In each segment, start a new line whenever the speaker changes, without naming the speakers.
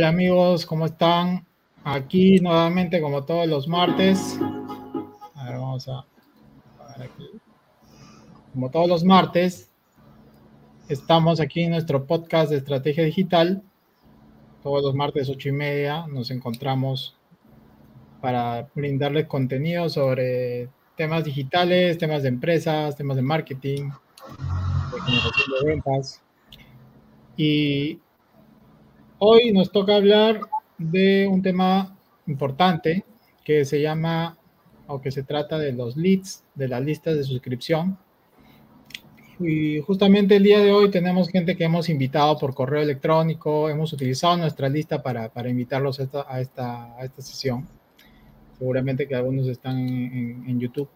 Hola, amigos, ¿cómo están? Aquí nuevamente como todos los martes. A ver, vamos a, ver aquí. Como todos los martes, estamos aquí en nuestro podcast de estrategia digital. Todos los martes ocho y media nos encontramos para brindarles contenido sobre temas digitales, temas de empresas, temas de marketing, de generación de ventas. Y hoy nos toca hablar de un tema importante que se llama o que se trata de los leads, de las listas de suscripción. Y justamente el día de hoy tenemos gente que hemos invitado por correo electrónico, hemos utilizado nuestra lista para, para invitarlos a esta, a, esta, a esta, sesión. Seguramente que algunos están en, en, YouTube.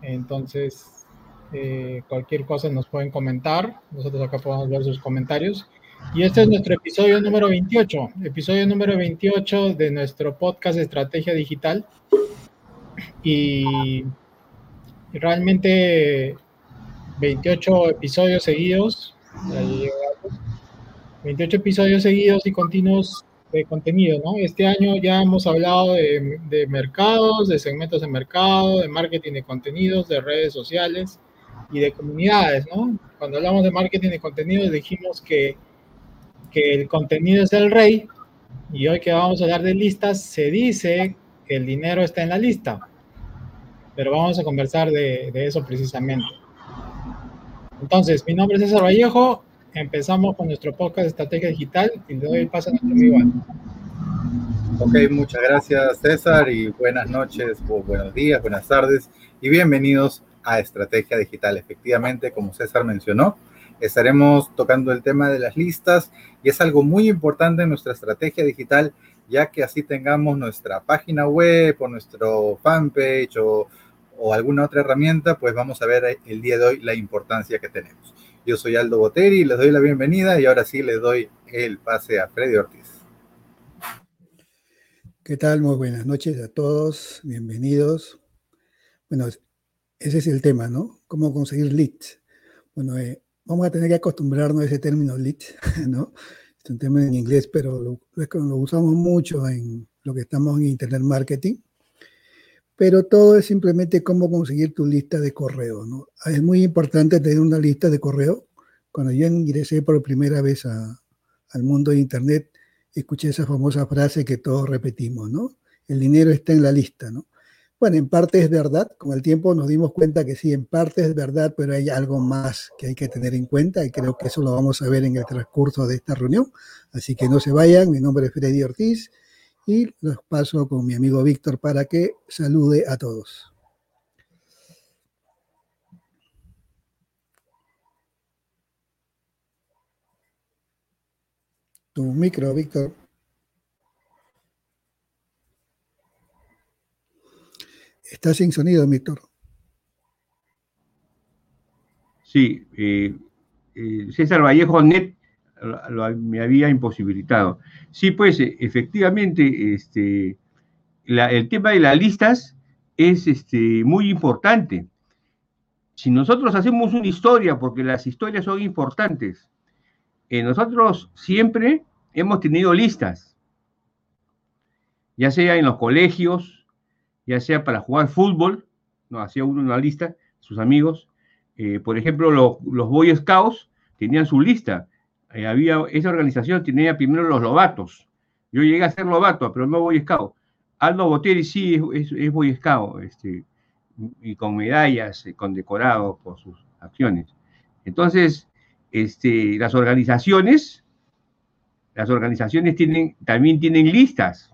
Entonces, eh, cualquier cosa nos pueden comentar. Nosotros acá podemos ver sus comentarios. Y este es nuestro episodio número 28, episodio número 28 de nuestro podcast Estrategia Digital. Y realmente 28 episodios seguidos, 28 episodios seguidos y continuos de contenido, ¿no? Este año ya hemos hablado de, de mercados, de segmentos de mercado, de marketing de contenidos, de redes sociales y de comunidades, ¿no? Cuando hablamos de marketing de contenidos dijimos que que el contenido es el rey y hoy que vamos a hablar de listas, se dice que el dinero está en la lista. Pero vamos a conversar de, eso precisamente. Entonces, mi nombre es César Vallejo. Empezamos con nuestro podcast de Estrategia Digital y le doy el paso a nuestro amigo
Ok, muchas gracias César y buenas noches, buenos días, buenas tardes y bienvenidos a Estrategia Digital. Efectivamente, como César mencionó, estaremos tocando el tema de las listas y es algo muy importante en nuestra estrategia digital, ya que así tengamos nuestra página web o nuestro fanpage o, o alguna otra herramienta, pues vamos a ver el día de hoy la importancia que tenemos. Yo soy Aldo Boteri, les doy la bienvenida y ahora sí les doy el pase a Freddy Ortiz.
¿Qué tal? Muy buenas noches a todos, bienvenidos. Bueno, ese es el tema, ¿no? ¿Cómo conseguir leads? Bueno, eh, vamos a tener que acostumbrarnos a ese término lead, ¿no? Es un término en inglés, pero lo, usamos mucho en lo que estamos en Internet Marketing. Pero todo es simplemente cómo conseguir tu lista de correo, ¿no? Es muy importante tener una lista de correo. Cuando yo ingresé por primera vez al mundo de Internet, escuché esa famosa frase que todos repetimos, ¿no? El dinero está en la lista, ¿no? Bueno, en parte es verdad, con el tiempo nos dimos cuenta que sí, en parte es verdad, pero hay algo más que hay que tener en cuenta y creo que eso lo vamos a ver en el transcurso de esta reunión. Así que no se vayan, mi nombre es Freddy Ortiz y los paso con mi amigo Víctor para que salude a todos. Tu micro, Víctor. Está sin sonido, Víctor.
Sí, eh, eh, César Vallejo Net me había imposibilitado. Sí, pues e, efectivamente, este, el tema de las listas es este, muy importante. Si nosotros hacemos una historia, porque las historias son importantes, eh, nosotros siempre hemos tenido listas, ya sea en los colegios, ya sea para jugar fútbol, no hacía uno una lista, sus amigos. Eh, por ejemplo, los Boy Scouts tenían su lista. Eh, había, esa organización tenía primero los lobatos. Yo llegué a ser lobato, pero no Boy Scout. Aldo Boteri sí es, Boy Scout, este, y con medallas, eh, condecorados por sus acciones. Entonces, este, las organizaciones, las organizaciones tienen, también tienen listas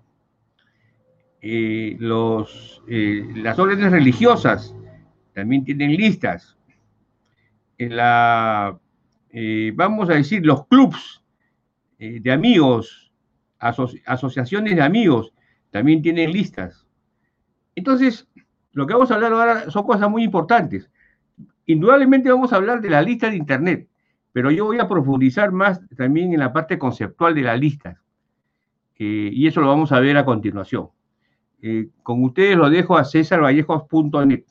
eh, eh, las órdenes religiosas también tienen listas. Eh, vamos a decir, los clubs de amigos, asociaciones de amigos, también tienen listas. Entonces, lo que vamos a hablar ahora son cosas muy importantes. Indudablemente vamos a hablar de la lista de Internet, pero yo voy a profundizar más también en la parte conceptual de las listas. y eso lo vamos a ver a continuación. Eh, con ustedes lo dejo a cesarvallejos.net.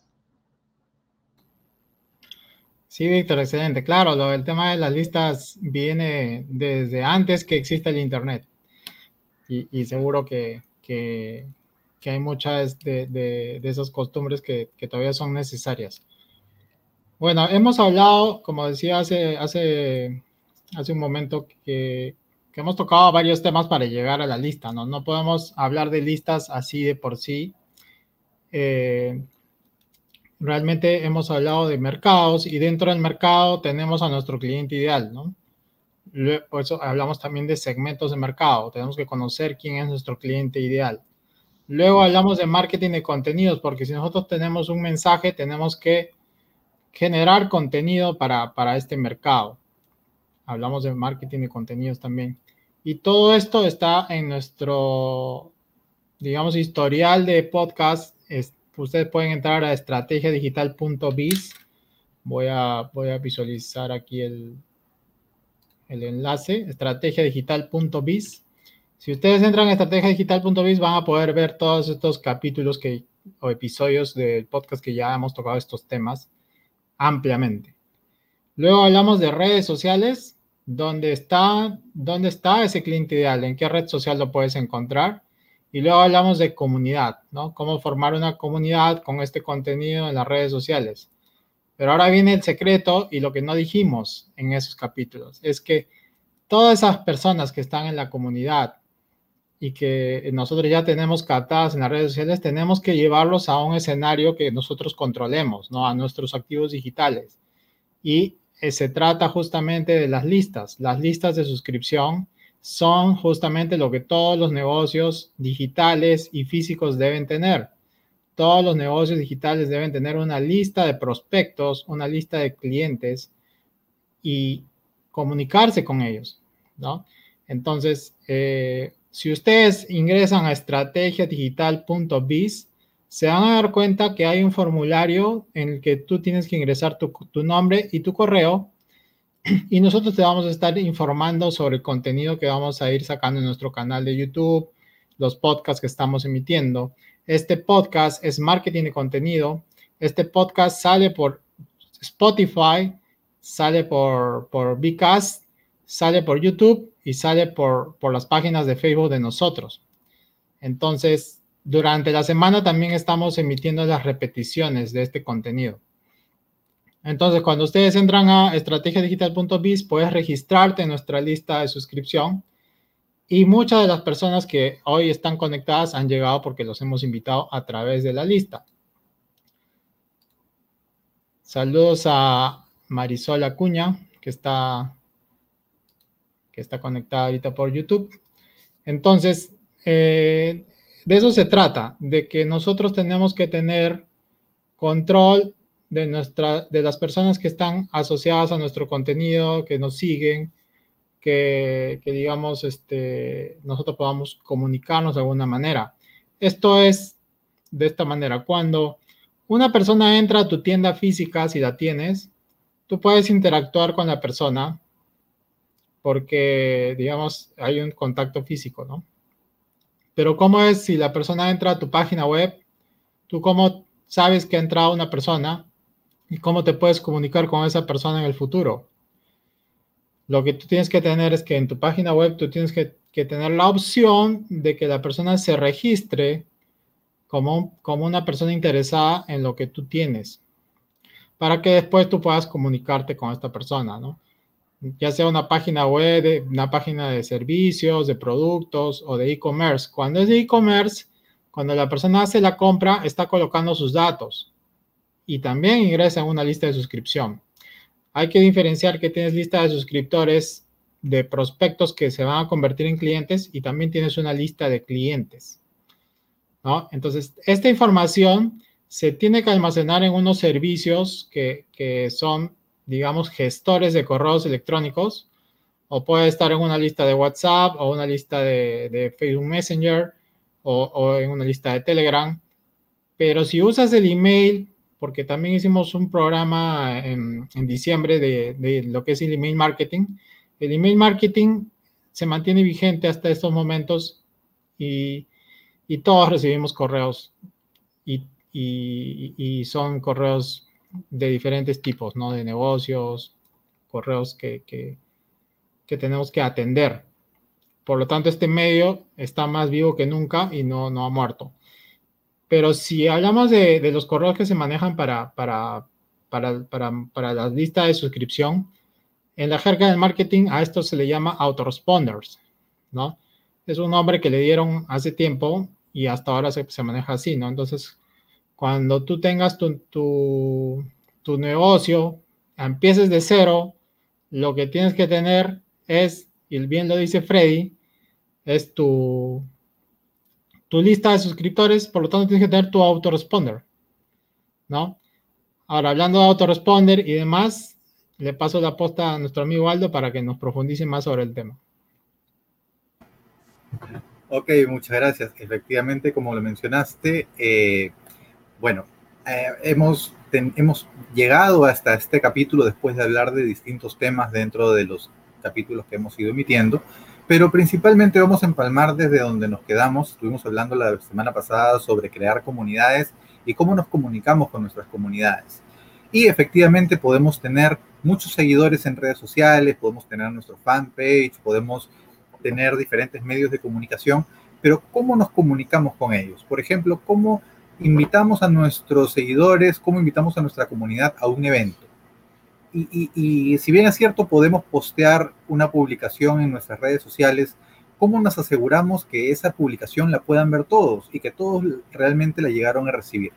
Sí, Víctor, excelente. Claro, lo, el tema de las listas viene desde antes que existe el Internet. Y, seguro que, hay muchas de, esas costumbres que, todavía son necesarias. Bueno, hemos hablado, como decía hace, hace, hace un momento, que, hemos tocado varios temas para llegar a la lista, ¿no? Podemos hablar de listas así de por sí. Eh, realmente hemos hablado de mercados y dentro del mercado tenemos a nuestro cliente ideal, ¿no? Por eso hablamos también de segmentos de mercado. Tenemos que conocer quién es nuestro cliente ideal. Luego hablamos de marketing de contenidos, porque si nosotros tenemos un mensaje, tenemos que generar contenido para, para este mercado. Hablamos de marketing de contenidos también. Y todo esto está en nuestro, digamos, historial de podcast. ustedes pueden entrar a estrategiadigital.biz. Voy a, voy a visualizar aquí el, el enlace, estrategiadigital.biz. Si ustedes entran a estrategiadigital.biz van a poder ver todos estos capítulos que, o episodios del podcast que ya hemos tocado estos temas ampliamente. Luego hablamos de redes sociales, dónde está, dónde está ese cliente ideal, en qué red social lo puedes encontrar. Y luego hablamos de comunidad, ¿no? Cómo formar una comunidad con este contenido en las redes sociales. Pero ahora viene el secreto y lo que no dijimos en esos capítulos es que todas esas personas que están en la comunidad y que nosotros ya tenemos captadas en las redes sociales, tenemos que llevarlos a un escenario que nosotros controlemos, ¿no? A nuestros activos digitales. Y eh, se trata justamente de las listas. Las listas de suscripción son justamente lo que todos los negocios digitales y físicos deben tener todos los negocios digitales deben tener una lista de prospectos, una lista de clientes y comunicarse con ellos, ¿no? Entonces, eh, si ustedes ingresan a estrategiadigital.biz, se van a dar cuenta que hay un formulario en el que tú tienes que ingresar tu, tu nombre y tu correo y nosotros te vamos a estar informando sobre el contenido que vamos a ir sacando en nuestro canal de YouTube, los podcasts que estamos emitiendo. Este podcast es marketing de contenido. Este podcast sale por Spotify, sale por, por Vcast, sale por YouTube y sale por, por las páginas de Facebook de nosotros. Entonces, durante la semana también estamos emitiendo las repeticiones de este contenido. Entonces, cuando ustedes entran a estrategiadigital.biz, puedes registrarte en nuestra lista de suscripción y muchas de las personas que hoy están conectadas han llegado porque los hemos invitado a través de la lista. Saludos a Marisol Acuña, que está, que está conectada ahorita por YouTube. Entonces, eh, de eso se trata, de que nosotros tenemos que tener control de, de las personas que están asociadas a nuestro contenido, que nos siguen, que, digamos, este, nosotros podamos comunicarnos de alguna manera. Esto es de esta manera. Cuando una persona entra a tu tienda física, si la tienes, tú puedes interactuar con la persona porque, digamos, hay un contacto físico, ¿no? Pero ¿cómo es si la persona entra a tu página web? ¿Tú cómo sabes que ha entrado una persona? ¿Y cómo te puedes comunicar con esa persona en el futuro? Lo que tú tienes que tener es que en tu página web tú tienes que, tener la opción de que la persona se registre como, como una persona interesada en lo que tú tienes, para que después tú puedas comunicarte con esta persona, ¿no? Ya sea una página web, una página de servicios, de productos o de e-commerce. Cuando es de e-commerce, cuando la persona hace la compra, está colocando sus datos y también ingresa en una lista de suscripción hay que diferenciar que tienes lista de suscriptores de prospectos que se van a convertir en clientes y también tienes una lista de clientes. Entonces, esta información se tiene que almacenar en unos servicios que, son, digamos, gestores de correos electrónicos o puede estar en una lista de WhatsApp o una lista de, Facebook Messenger o, o en una lista de Telegram. Pero si usas el email porque también hicimos un programa en, diciembre de, lo que es el email marketing. El email marketing se mantiene vigente hasta estos momentos y, todos recibimos correos y, son correos de diferentes tipos, ¿no? De negocios, correos que, que, tenemos que atender. Por lo tanto, este medio está más vivo que nunca y no, no ha muerto. Pero si hablamos de, de los correos que se manejan para, para, para, para, para las listas de suscripción, en la jerga del marketing a esto se le llama autoresponders, ¿no? Es un nombre que le dieron hace tiempo y hasta ahora se, se maneja así, ¿no? Entonces, cuando tú tengas tu, tu, tu negocio, empieces de cero, lo que tienes que tener es, y bien lo dice Freddy, es tu, tu lista de suscriptores, por lo tanto tienes que tener tu autoresponder, ¿no? Ahora, hablando de autoresponder y demás, le paso la posta a nuestro amigo Aldo para que nos profundice más sobre el tema.
Ok, muchas gracias. Efectivamente, como lo mencionaste, eh, bueno, eh, hemos, hemos llegado hasta este capítulo después de hablar de distintos temas dentro de los capítulos que hemos ido emitiendo, pero principalmente vamos a empalmar desde donde nos quedamos. Estuvimos hablando la semana pasada sobre crear comunidades y cómo nos comunicamos con nuestras comunidades. Y efectivamente podemos tener muchos seguidores en redes sociales, podemos tener nuestro fanpage, podemos tener diferentes medios de comunicación, pero ¿cómo nos comunicamos con ellos? Por ejemplo, ¿cómo invitamos a nuestros seguidores, cómo invitamos a nuestra comunidad a un evento. Y, si bien es cierto, podemos postear una publicación en nuestras redes sociales, ¿cómo nos aseguramos que esa publicación la puedan ver todos y que todos realmente la llegaron a recibir?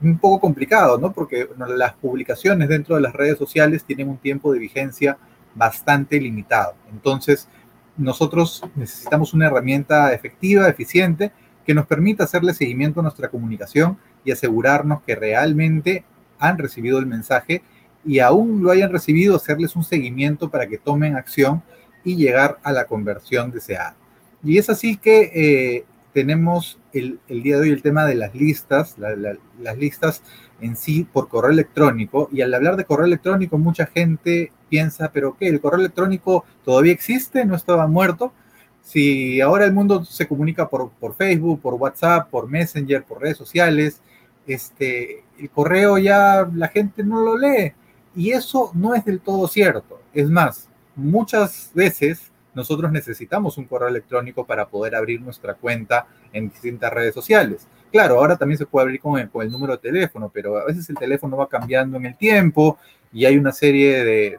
Un poco complicado, ¿no? Porque las publicaciones dentro de las redes sociales tienen un tiempo de vigencia bastante limitado. Entonces, nosotros necesitamos una herramienta efectiva, eficiente, que nos permita hacerle seguimiento a nuestra comunicación y asegurarnos que realmente han recibido el mensaje y aún lo hayan recibido, hacerles un seguimiento para que tomen acción y llegar a la conversión deseada. Y es así que eh, tenemos el, día de hoy el tema de las listas, las listas en sí por correo electrónico. Y al hablar de correo electrónico, mucha gente piensa, pero ¿qué? ¿El correo electrónico todavía existe? ¿No estaba muerto? Si ahora el mundo se comunica por, Facebook, por WhatsApp, por Messenger, por redes sociales, este, el correo ya la gente no lo lee. Y eso no es del todo cierto. Es más, muchas veces nosotros necesitamos un correo electrónico para poder abrir nuestra cuenta en distintas redes sociales. Claro, ahora también se puede abrir con el, con el número de teléfono, pero a veces el teléfono va cambiando en el tiempo y hay una serie de,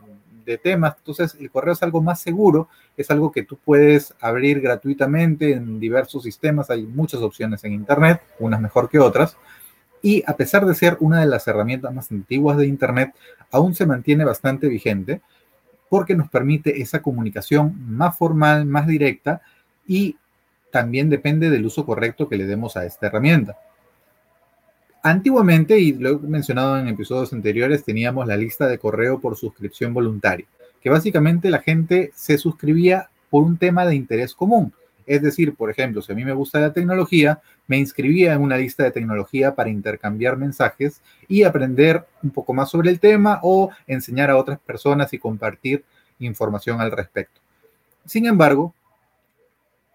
de temas. Entonces, el correo es algo más seguro, es algo que tú puedes abrir gratuitamente en diversos sistemas. Hay muchas opciones en Internet, unas mejor que otras. Y a pesar de ser una de las herramientas más antiguas de Internet, aún se mantiene bastante vigente porque nos permite esa comunicación más formal, más directa y también depende del uso correcto que le demos a esta herramienta. Antiguamente, y lo he mencionado en episodios anteriores, teníamos la lista de correo por suscripción voluntaria, que básicamente la gente se suscribía por un tema de interés común. Es decir, por ejemplo, si a mí me gusta la tecnología, me inscribía en una lista de tecnología para intercambiar mensajes y aprender un poco más sobre el tema o enseñar a otras personas y compartir información al respecto. Sin embargo,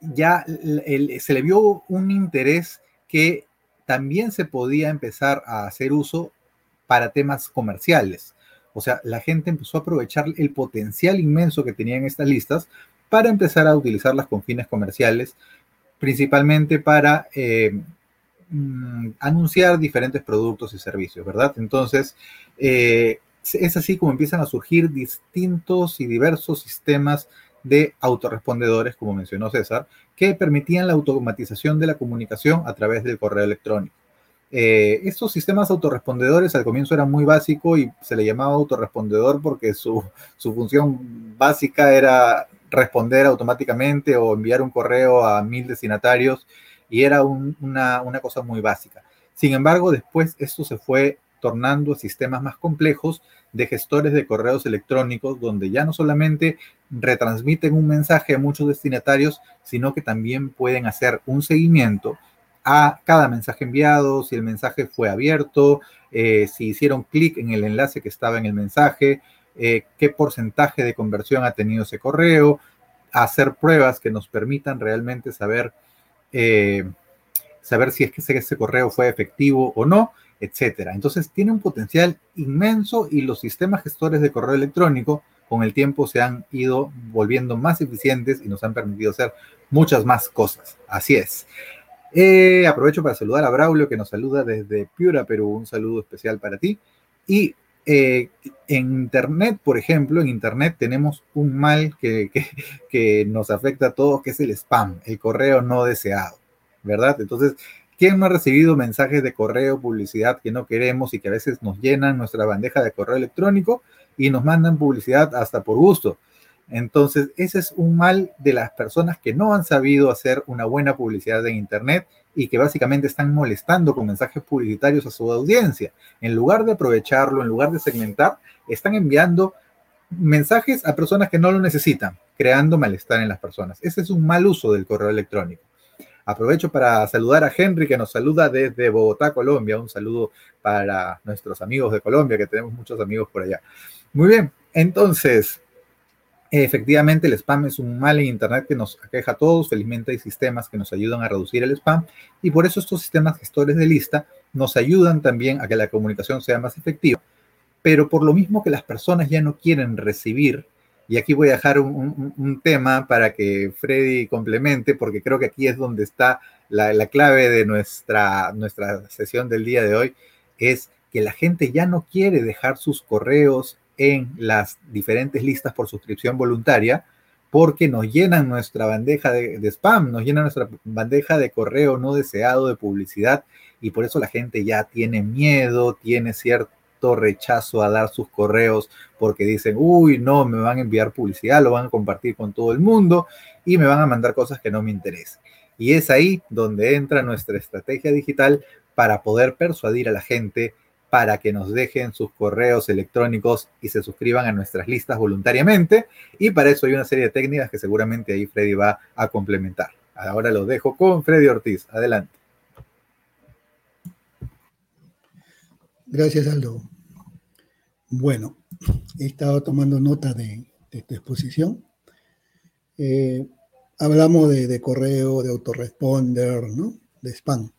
ya se le vio un interés que también se podía empezar a hacer uso para temas comerciales. O sea, la gente empezó a aprovechar el potencial inmenso que tenían estas listas para empezar a utilizarlas con fines comerciales, principalmente para eh, mm, anunciar diferentes productos y servicios, ¿verdad? Entonces, eh, es así como empiezan a surgir distintos y diversos sistemas de autorrespondedores, como mencionó César, que permitían la automatización de la comunicación a través del correo electrónico. Eh, estos sistemas autorrespondedores al comienzo eran muy básicos y se le llamaba autorrespondedor porque su, función básica era responder automáticamente o enviar un correo a mil destinatarios y era una, una cosa muy básica. Sin embargo, después esto se fue tornando sistemas más complejos de gestores de correos electrónicos, donde ya no solamente retransmiten un mensaje a muchos destinatarios, sino que también pueden hacer un seguimiento a cada mensaje enviado, si el mensaje fue abierto, eh, si hicieron clic en el enlace que estaba en el mensaje, eh, qué porcentaje de conversión ha tenido ese correo, hacer pruebas que nos permitan realmente saber, eh, saber si es que ese correo fue efectivo o no etcétera. Entonces tiene un potencial inmenso y los sistemas gestores de correo electrónico con el tiempo se han ido volviendo más eficientes y nos han permitido hacer muchas más cosas. Así es. Eh, aprovecho para saludar a Braulio que nos saluda desde Piura, Perú. Un saludo especial para ti. Y eh, en Internet, por ejemplo, en Internet tenemos un mal que, que, nos afecta a todos, que es el spam, el correo no deseado, ¿verdad? Entonces, ¿quién no ha recibido mensajes de correo, publicidad que no queremos y que a veces nos llenan nuestra bandeja de correo electrónico y nos mandan publicidad hasta por gusto? Entonces, ese es un mal de las personas que no han sabido hacer una buena publicidad en Internet y que básicamente están molestando con mensajes publicitarios a su audiencia. En lugar de aprovecharlo, en lugar de segmentar, están enviando mensajes a personas que no lo necesitan, creando malestar en las personas. Ese es un mal uso del correo electrónico. Aprovecho para saludar a Henry que nos saluda desde Bogotá, Colombia. Un saludo para nuestros amigos de Colombia, que tenemos muchos amigos por allá. Muy bien, entonces, Efectivamente, el spam es un mal en Internet que nos aqueja a todos. Felizmente hay sistemas que nos ayudan a reducir el spam y por eso estos sistemas gestores de lista nos ayudan también a que la comunicación sea más efectiva. Pero por lo mismo que las personas ya no quieren recibir, y aquí voy a dejar un, tema para que Freddy complemente, porque creo que aquí es donde está la, la clave de nuestra, nuestra sesión del día de hoy, es que la gente ya no quiere dejar sus correos en las diferentes listas por suscripción voluntaria porque nos llenan nuestra bandeja de, spam, nos llenan nuestra bandeja de correo no deseado de publicidad y por eso la gente ya tiene miedo, tiene cierto rechazo a dar sus correos porque dicen, uy, no, me van a enviar publicidad, lo van a compartir con todo el mundo y me van a mandar cosas que no me interesan. Y es ahí donde entra nuestra estrategia digital para poder persuadir a la gente para que nos dejen sus correos electrónicos y se suscriban a nuestras listas voluntariamente. Y para eso hay una serie de técnicas que seguramente ahí Freddy va a complementar. Ahora lo dejo con Freddy Ortiz. Adelante.
Gracias, Aldo. Bueno, he estado tomando nota de, esta exposición. Eh, hablamos de, de, correo, de autoresponder, ¿no? De spam.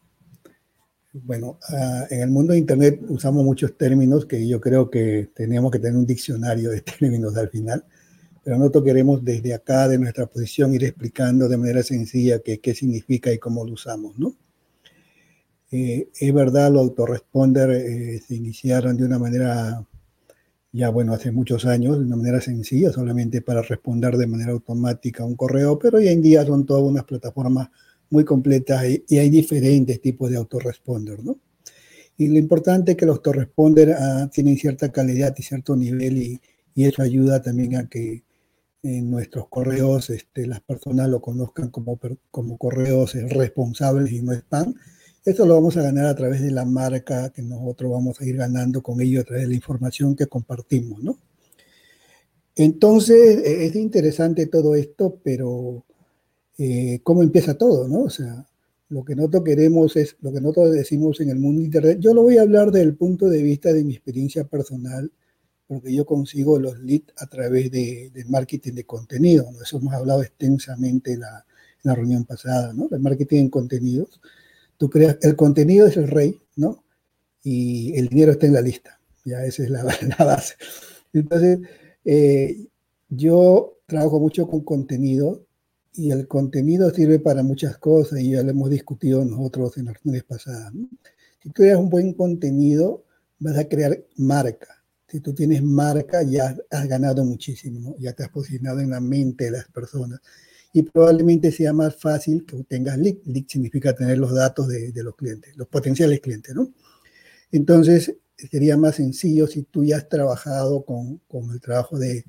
Bueno, ah, en el mundo de Internet usamos muchos términos que yo creo que tenemos que tener un diccionario de términos al final, pero nosotros queremos desde acá, de nuestra posición, ir explicando de manera sencilla qué, qué significa y cómo lo usamos, ¿no? Eh, es verdad, los autoresponder eh, se iniciaron de una manera, ya bueno, hace muchos años, de una manera sencilla, solamente para responder de manera automática a un correo, pero hoy en día son todas unas plataformas muy completas y, hay diferentes tipos de autoresponder, ¿no? Y lo importante es que los autoresponder ah, tienen cierta calidad y cierto nivel y, y, eso ayuda también a que en nuestros correos este, las personas lo conozcan como, como correos responsables y no spam. Esto lo vamos a ganar a través de la marca que nosotros vamos a ir ganando con ello a través de la información que compartimos, ¿no? Entonces, e, es interesante todo esto, pero eh, cómo empieza todo, ¿no? O sea, lo que nosotros queremos es, lo que nosotros decimos en el mundo de Internet. Yo lo voy a hablar desde el punto de vista de mi experiencia personal, porque yo consigo los leads a través de, marketing de contenido. ¿no? Eso hemos hablado extensamente en la, en la reunión pasada, ¿no? El marketing en contenidos. El contenido es el rey, ¿no? Y el dinero está en la lista. Ya esa es la, base. Entonces, eh, yo trabajo mucho con contenido y el contenido sirve para muchas cosas y ya lo hemos discutido nosotros en las reuniones pasadas. Si creas un buen contenido, vas a crear marca. Si tú tienes marca, ya has ganado muchísimo, ya te has posicionado en la mente de las personas. Y probablemente sea más fácil que tengas lead. Lead significa tener los datos de, de los clientes, los potenciales clientes, ¿no? Entonces, sería más sencillo si tú ya has trabajado con, con el trabajo de,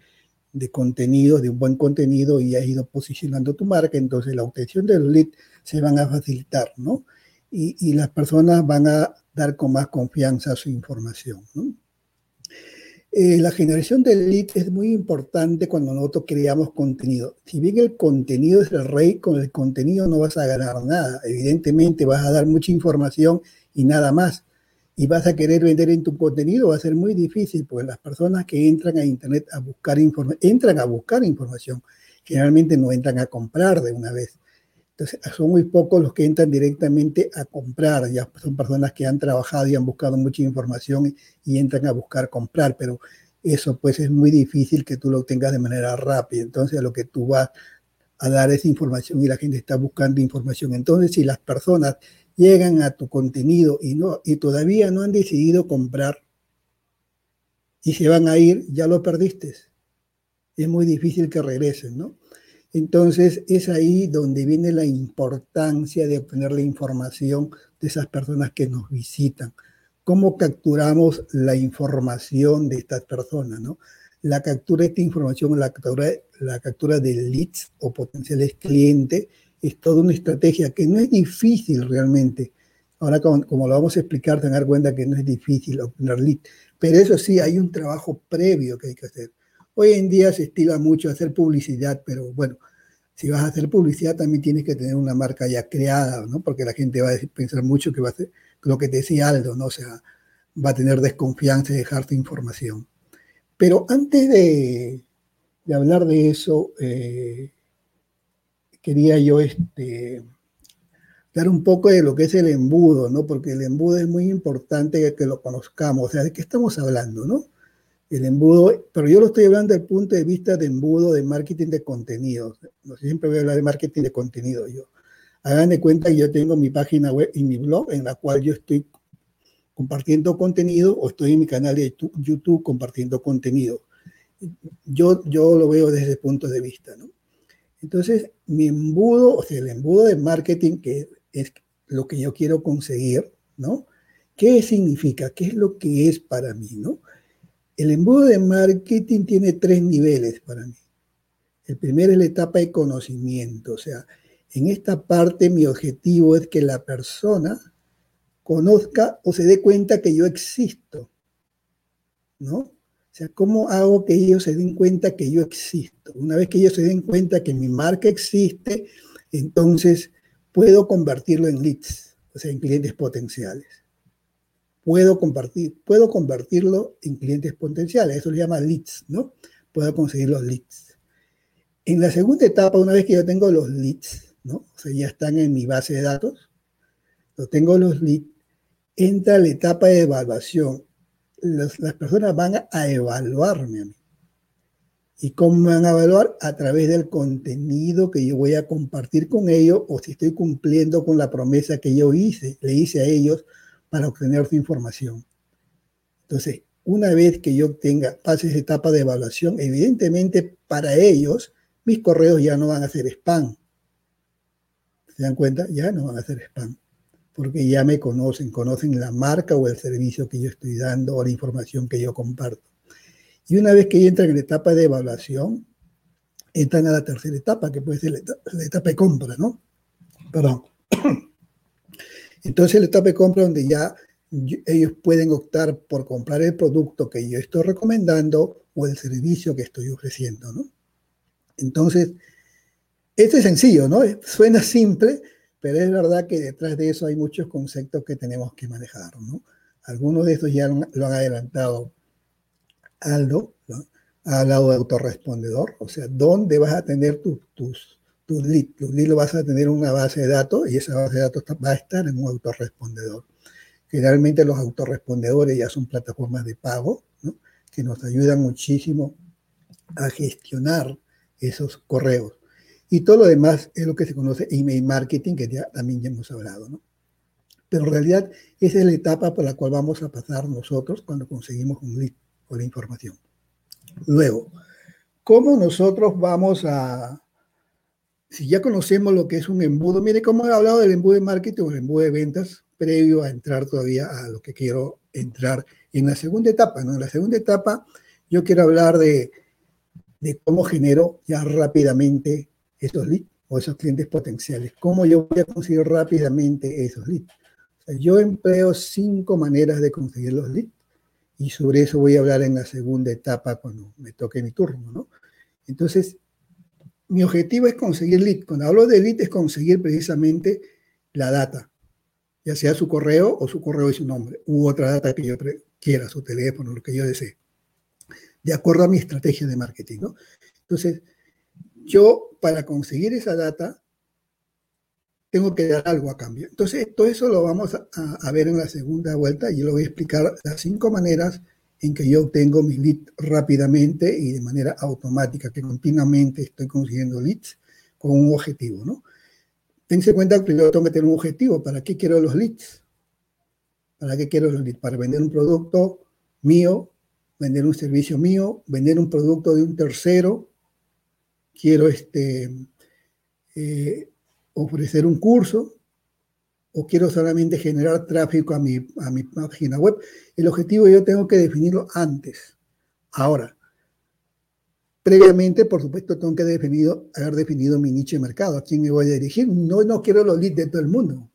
de contenido, de un buen contenido y has ido posicionando tu marca, entonces la obtención del lead se van a facilitar, ¿no? Y, y, las personas van a dar con más confianza su información, ¿no? Eh, la generación del lead es muy importante cuando nosotros creamos contenido. Si bien el contenido es el rey, con el contenido no vas a ganar nada. Evidentemente vas a dar mucha información y nada más y vas a querer vender en tu contenido, va a ser muy difícil, porque las personas que entran a Internet a buscar información, entran a buscar información, generalmente no entran a comprar de una vez. Entonces, son muy pocos los que entran directamente a comprar. Ya son personas que han trabajado y han buscado mucha información y, entran a buscar comprar, pero eso pues es muy difícil que tú lo obtengas de manera rápida. Entonces, lo que tú vas a dar es información y la gente está buscando información. Entonces, si las personas llegan a tu contenido y, no, y todavía no han decidido comprar y se van a ir, ya lo perdiste. Es muy difícil que regresen, ¿no? Entonces es ahí donde viene la importancia de obtener la información de esas personas que nos visitan. ¿Cómo capturamos la información de estas personas? ¿no? La captura de esta información, la captura, la captura de leads o potenciales clientes, es toda una estrategia que no es difícil realmente. Ahora, como, lo vamos a explicar, tener cuenta que no es difícil obtener leads, pero eso sí, hay un trabajo previo que hay que hacer. Hoy en día se estila mucho hacer publicidad, pero bueno, si vas a hacer publicidad también tienes que tener una marca ya creada, ¿no? Porque la gente va a pensar mucho que va a ser lo que te decía Aldo, ¿no? O sea, va a tener desconfianza y dejarte información. Pero antes de, hablar de eso, eh, quería yo este, dar un poco de lo que es el embudo, ¿no? Porque el embudo es muy importante que lo conozcamos. O sea, ¿de qué estamos hablando, no? El embudo, pero yo lo estoy hablando desde el punto de vista de embudo de marketing de contenidos. Siempre voy a hablar de marketing de contenido yo. Hagan de cuenta que yo tengo mi página web y mi blog en la cual yo estoy compartiendo contenido o estoy en mi canal de YouTube compartiendo contenido. Yo, yo lo veo desde ese punto de vista, ¿no? Entonces, mi embudo, o sea, el embudo de marketing, que es lo que yo quiero conseguir, ¿no? ¿Qué significa? ¿Qué es lo que es para mí, ¿no? El embudo de marketing tiene tres niveles para mí. El primero es la etapa de conocimiento, o sea, en esta parte mi objetivo es que la persona conozca o se dé cuenta que yo existo, ¿no? O sea, ¿cómo hago que ellos se den cuenta que yo existo? Una vez que ellos se den cuenta que mi marca existe, entonces puedo convertirlo en leads, o sea, en clientes potenciales puedo compartir, puedo convertirlo en clientes potenciales. Eso se llama leads, ¿no? Puedo conseguir los leads. En la segunda etapa, una vez que yo tengo los leads, ¿no? O sea, ya están en mi base de datos, lo tengo los leads, entra la etapa de evaluación. Las, las personas van a evaluarme a mí. ¿Y cómo me van a evaluar? A través del contenido que yo voy a compartir con ellos o si estoy cumpliendo con la promesa que yo hice, le hice a ellos para obtener su información. Entonces, una vez que yo tenga, pase esa etapa de evaluación, evidentemente para ellos, mis correos ya no van a ser spam. ¿Se dan cuenta? Ya no van a ser spam, porque ya me conocen, conocen la marca o el servicio que yo estoy dando o la información que yo comparto. Y una vez que entran en la etapa de evaluación, entran a la tercera etapa, que puede ser la etapa de compra, ¿no? Perdón. Entonces la etapa de compra donde ya ellos pueden optar por comprar el producto que yo estoy recomendando o el servicio que estoy ofreciendo, ¿no? Entonces, este es sencillo, ¿no? Suena simple, pero es verdad que detrás de eso hay muchos conceptos que tenemos que manejar, ¿no? Algunos de estos ya lo, han adelantado Aldo, ¿no? ha hablado de autorrespondedor, o sea, ¿dónde vas a tener tus, tus leads. Tus leads lo vas a tener en una base de datos y esa base de datos va a estar en un autorrespondedor. Generalmente los autorrespondedores ya son plataformas de pago ¿no? que nos ayudan muchísimo a gestionar esos correos. Y todo lo demás es lo que se conoce email marketing, que ya, también ya hemos hablado. ¿no? Pero en realidad esa es la etapa por la cual vamos a pasar nosotros cuando conseguimos un lead o la información. Luego, ¿cómo nosotros vamos a, si ya conocemos lo que es un embudo, mire cómo he hablado del embudo de marketing o el embudo de ventas previo a entrar todavía a lo que quiero entrar en la segunda etapa. ¿no? En la segunda etapa yo quiero hablar de, de cómo genero ya rápidamente esos leads o esos clientes potenciales. Cómo yo voy a conseguir rápidamente esos leads. yo empleo cinco maneras de conseguir los leads y sobre eso voy a hablar en la segunda etapa cuando me toque mi turno. ¿no? Entonces, mi objetivo es conseguir lead. Cuando hablo de lead es conseguir precisamente la data, ya sea su correo o su correo y su nombre, u otra data que yo quiera, su teléfono, lo que yo desee, de acuerdo a mi estrategia de marketing. ¿no? Entonces, yo para conseguir esa data, tengo que dar algo a cambio. Entonces, todo eso lo vamos a, ver en la segunda vuelta y yo lo voy a explicar las cinco maneras en que yo obtengo mis leads rápidamente y de manera automática, que continuamente estoy consiguiendo leads con un objetivo, ¿no? Tense en cuenta que yo tengo que tener un objetivo. ¿Para qué quiero los leads? ¿Para qué quiero los leads? Para vender un producto mío, vender un servicio mío, vender un producto de un tercero. Quiero este, eh, ofrecer un curso o quiero solamente generar tráfico a mi, a mi página web. El objetivo yo tengo que definirlo antes. Ahora, previamente, por supuesto, tengo que definido, haber definido mi nicho de mercado, a quién me voy a dirigir. No, no quiero los leads de todo el mundo.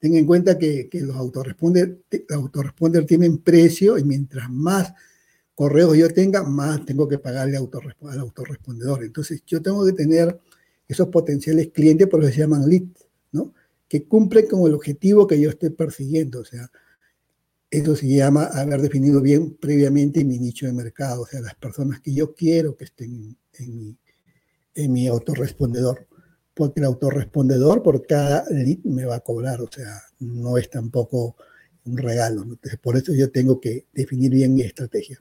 Ten en cuenta que, que los autoresponder, autoresponder tienen precio y mientras más correos yo tenga, más tengo que pagarle al autorrespondedor. Entonces, yo tengo que tener esos potenciales clientes, por eso se llaman leads, ¿no? Que cumple con el objetivo que yo estoy persiguiendo. O sea, eso se llama haber definido bien previamente mi nicho de mercado, o sea, las personas que yo quiero que estén en, mi, en autorrespondedor. Porque el autorrespondedor por cada lead me va a cobrar, o sea, no es tampoco un regalo. Entonces, por eso yo tengo que definir bien mi estrategia.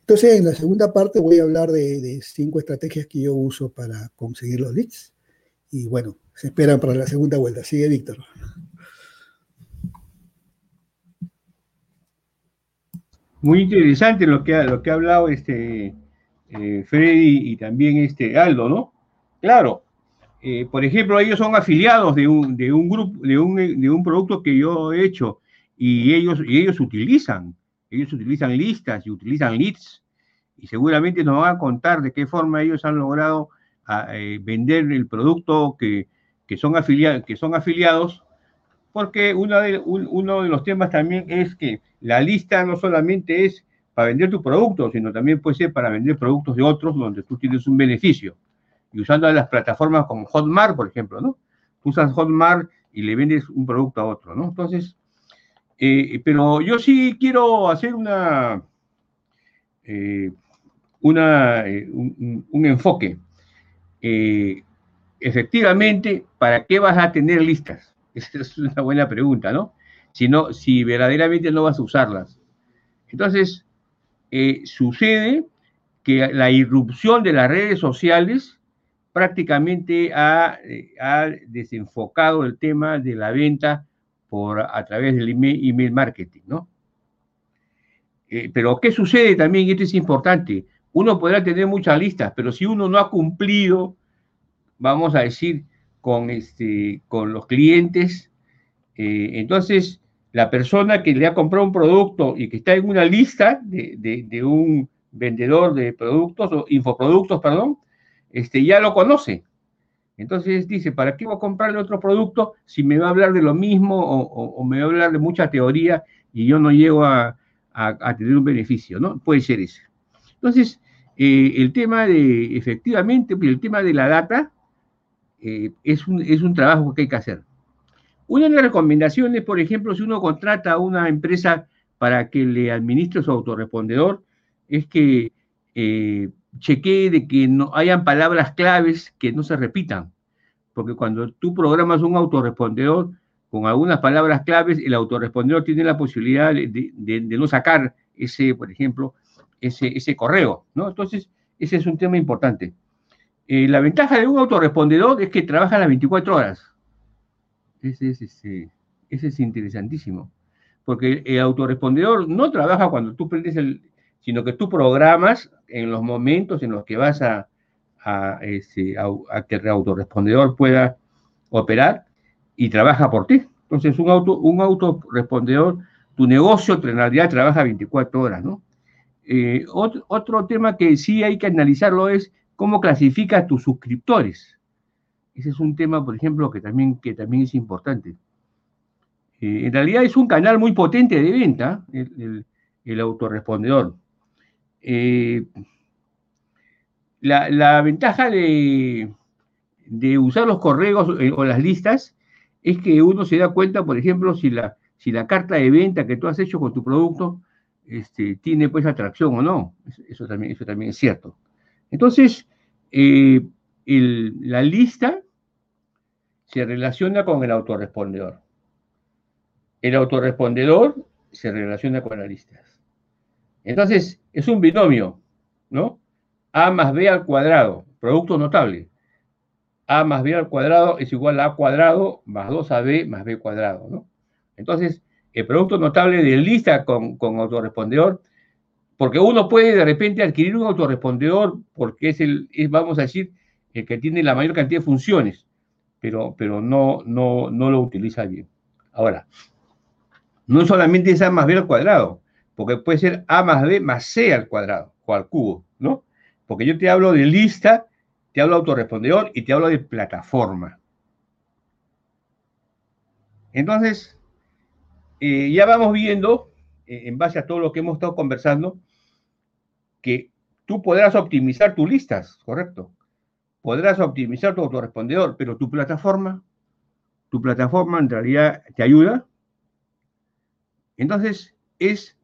Entonces, en la segunda parte voy a hablar de, de cinco estrategias que yo uso para conseguir los leads. Y bueno, se esperan para la segunda vuelta. Sigue Víctor.
Muy interesante lo que ha, lo que ha hablado este eh, Freddy y también este Aldo, ¿no? Claro, eh, por ejemplo, ellos son afiliados de un, de un grupo, de un, de un producto que yo he hecho y ellos, y ellos utilizan, ellos utilizan listas y utilizan leads y seguramente nos van a contar de qué forma ellos han logrado a, eh, vender el producto que, que son, afiliados, que son afiliados, porque uno de, uno de los temas también es que la lista no solamente es para vender tu producto, sino también puede ser para vender productos de otros donde tú tienes un beneficio. Y usando las plataformas como Hotmart, por ejemplo, ¿no? Usas Hotmart y le vendes un producto a otro, ¿no? Entonces, eh, pero yo sí quiero hacer una, eh, una eh, un, enfoque efectivamente, ¿para qué vas a tener listas? Esa es una buena pregunta, ¿no? Si, no, si verdaderamente no vas a usarlas. Entonces, eh, sucede que la irrupción de las redes sociales prácticamente ha, eh, ha, desenfocado el tema de la venta por, a través del email, email marketing, ¿no? Eh, pero ¿qué sucede también? Y esto es importante. Uno podrá tener muchas listas, pero si uno no ha cumplido vamos a decir, con, este, con los clientes. Eh, entonces, la persona que le ha comprado un producto y que está en una lista de, de, un vendedor de productos o infoproductos, perdón, este, ya lo conoce. Entonces dice, ¿para qué voy a comprarle otro producto si me va a hablar de lo mismo o, me va a hablar de mucha teoría y yo no llego a, a, a tener un beneficio? ¿no? Puede ser ese. Entonces, eh, el tema de, efectivamente, el tema de la data eh, es, un, es un trabajo que hay que hacer. Una de las recomendaciones, por ejemplo, si uno contrata a una empresa para que le administre su autorrespondedor, es que eh, chequee de que no hayan palabras claves que no se repitan. Porque cuando tú programas un autorrespondedor con algunas palabras claves, el autorrespondedor tiene la posibilidad de, de, de no sacar ese, por ejemplo, ese, ese correo, ¿no? Entonces, ese es un tema importante. Eh, la ventaja de un autorrespondedor es que trabaja las 24 horas. Ese es, ese, ese es interesantísimo. Porque el autorrespondedor no trabaja cuando tú prendes el, sino que tú programas en los momentos en los que vas a, a, ese, a, a que el autorrespondedor pueda operar y trabaja por ti. Entonces, un, auto, un autorrespondedor, tu negocio en realidad trabaja 24 horas, ¿no? Eh, otro, otro tema que sí hay que analizarlo es ¿Cómo clasificas tus suscriptores? Ese es un tema, por ejemplo, que también, que también es importante. Eh, en realidad es un canal muy potente de venta, el, el, el autorrespondedor. Eh, la, la, ventaja de, de, usar los correos eh, o las listas es que uno se da cuenta, por ejemplo, si la, si la carta de venta que tú has hecho con tu producto este, tiene pues atracción o no. Eso también, eso también es cierto. Entonces, eh, la lista se relaciona con el autorrespondedor. El autorrespondedor se relaciona con las listas. Entonces, es un binomio, ¿no? A más B al cuadrado, producto notable. A más B al cuadrado es igual a A cuadrado más 2AB más B cuadrado, ¿no? Entonces, el producto notable de lista con, con autorrespondedor, porque uno puede de repente adquirir un autorrespondedor porque es el, vamos a decir, el que tiene la mayor cantidad de funciones, pero, pero no, no, no lo utiliza bien. Ahora, no solamente es A más B al cuadrado, porque puede ser A más B más C al cuadrado o al cubo, ¿no? Porque yo te hablo de lista, te hablo de autorrespondedor y te hablo de plataforma. Entonces, eh, ya vamos viendo, eh, en base a todo lo que hemos estado conversando, que tú podrás optimizar tus listas, ¿correcto? Podrás optimizar tu autorrespondedor, pero tu plataforma, tu plataforma en realidad te ayuda. Entonces, es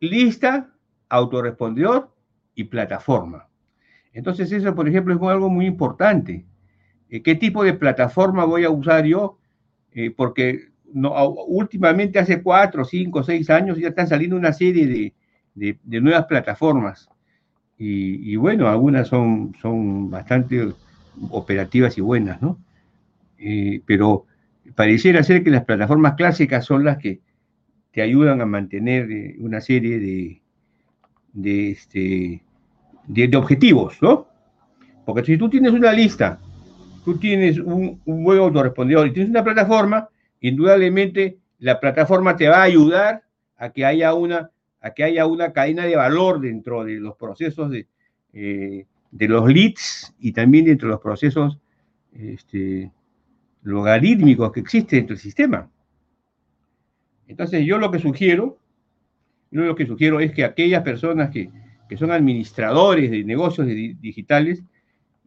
lista, autorrespondedor y plataforma. Entonces eso, por ejemplo, es algo muy importante. Eh, ¿Qué tipo de plataforma voy a usar yo? Eh, porque no, últimamente hace cuatro, cinco, seis años ya están saliendo una serie de, nuevas plataformas. Y, bueno, algunas son, son bastante operativas y buenas, ¿no? Eh, pero pareciera ser que las plataformas clásicas son las que te ayudan a mantener eh, una serie de, de, este, de, objetivos, ¿no? Porque si tú tienes una lista, tú tienes un, un buen autorrespondedor y tienes una plataforma, indudablemente la plataforma te va a ayudar a que haya una, a que haya una cadena de valor dentro de los procesos de, eh, de los leads y también dentro de los procesos este, logarítmicos que existen dentro del sistema. Entonces yo lo que sugiero, lo que sugiero es que aquellas personas que, son administradores de negocios digitales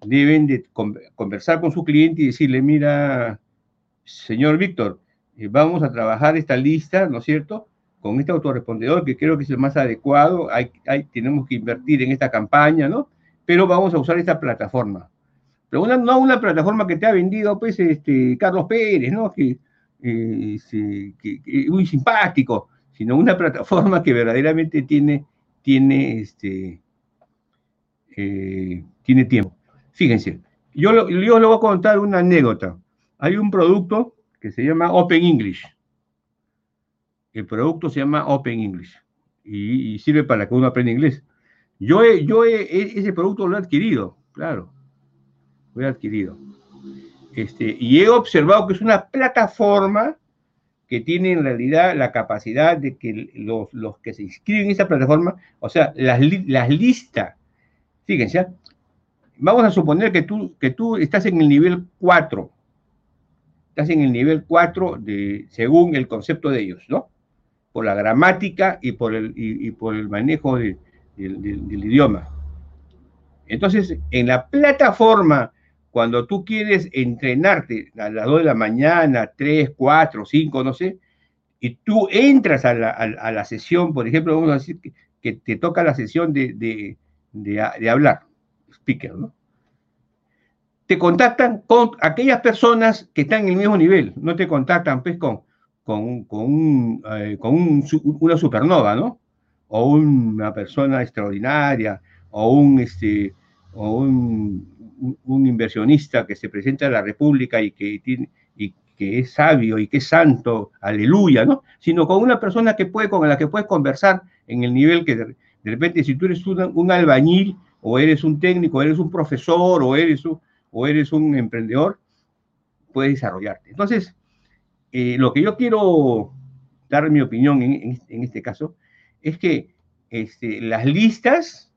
deben de conversar con su cliente y decirle, mira, señor Víctor, eh, vamos a trabajar esta lista, ¿no es cierto? Con este autorrespondedor que creo que es el más adecuado, hay, tenemos que invertir en esta campaña, ¿no? Pero vamos a usar esta plataforma. Pero una, no una plataforma que te ha vendido, pues, este, Carlos Pérez, ¿no? Que, eh, muy simpático, sino una plataforma que verdaderamente tiene, tiene, este, eh, tiene tiempo. Fíjense, yo, yo les voy a contar una anécdota. Hay un producto que se llama Open English. El producto se llama Open English y, sirve para que uno aprenda inglés. Yo, yo ese producto lo he adquirido, claro, lo he adquirido. Este, y he observado que es una plataforma que tiene en realidad la capacidad de que los, que se inscriben en esa plataforma, o sea, las, las listas, fíjense, ¿ah? vamos a suponer que tú, que tú estás en el nivel 4, estás en el nivel 4 de, según el concepto de ellos, ¿no? Por la gramática y por el, y, por el manejo del idioma. Entonces, en la plataforma cuando tú quieres entrenarte a las 2 de la mañana, 3, 4, 5, no sé, y tú entras a la, sesión, por ejemplo, vamos a decir que, te toca la sesión de, hablar, speaker, ¿no? Te contactan con aquellas personas que están en el mismo nivel, no te contactan pues con, con, con, eh, una supernova, ¿no? O una persona extraordinaria, o un, este, o un un, inversionista que se presenta a la República y que, tiene, y que es sabio y que es santo, aleluya, ¿no? Sino con una persona que puede, con la que puedes conversar en el nivel que de, repente si tú eres un, albañil o eres un técnico, o eres un profesor o eres un, o eres un emprendedor, puedes desarrollarte. Entonces, eh, lo que yo quiero dar mi opinión en, este caso es que este, las listas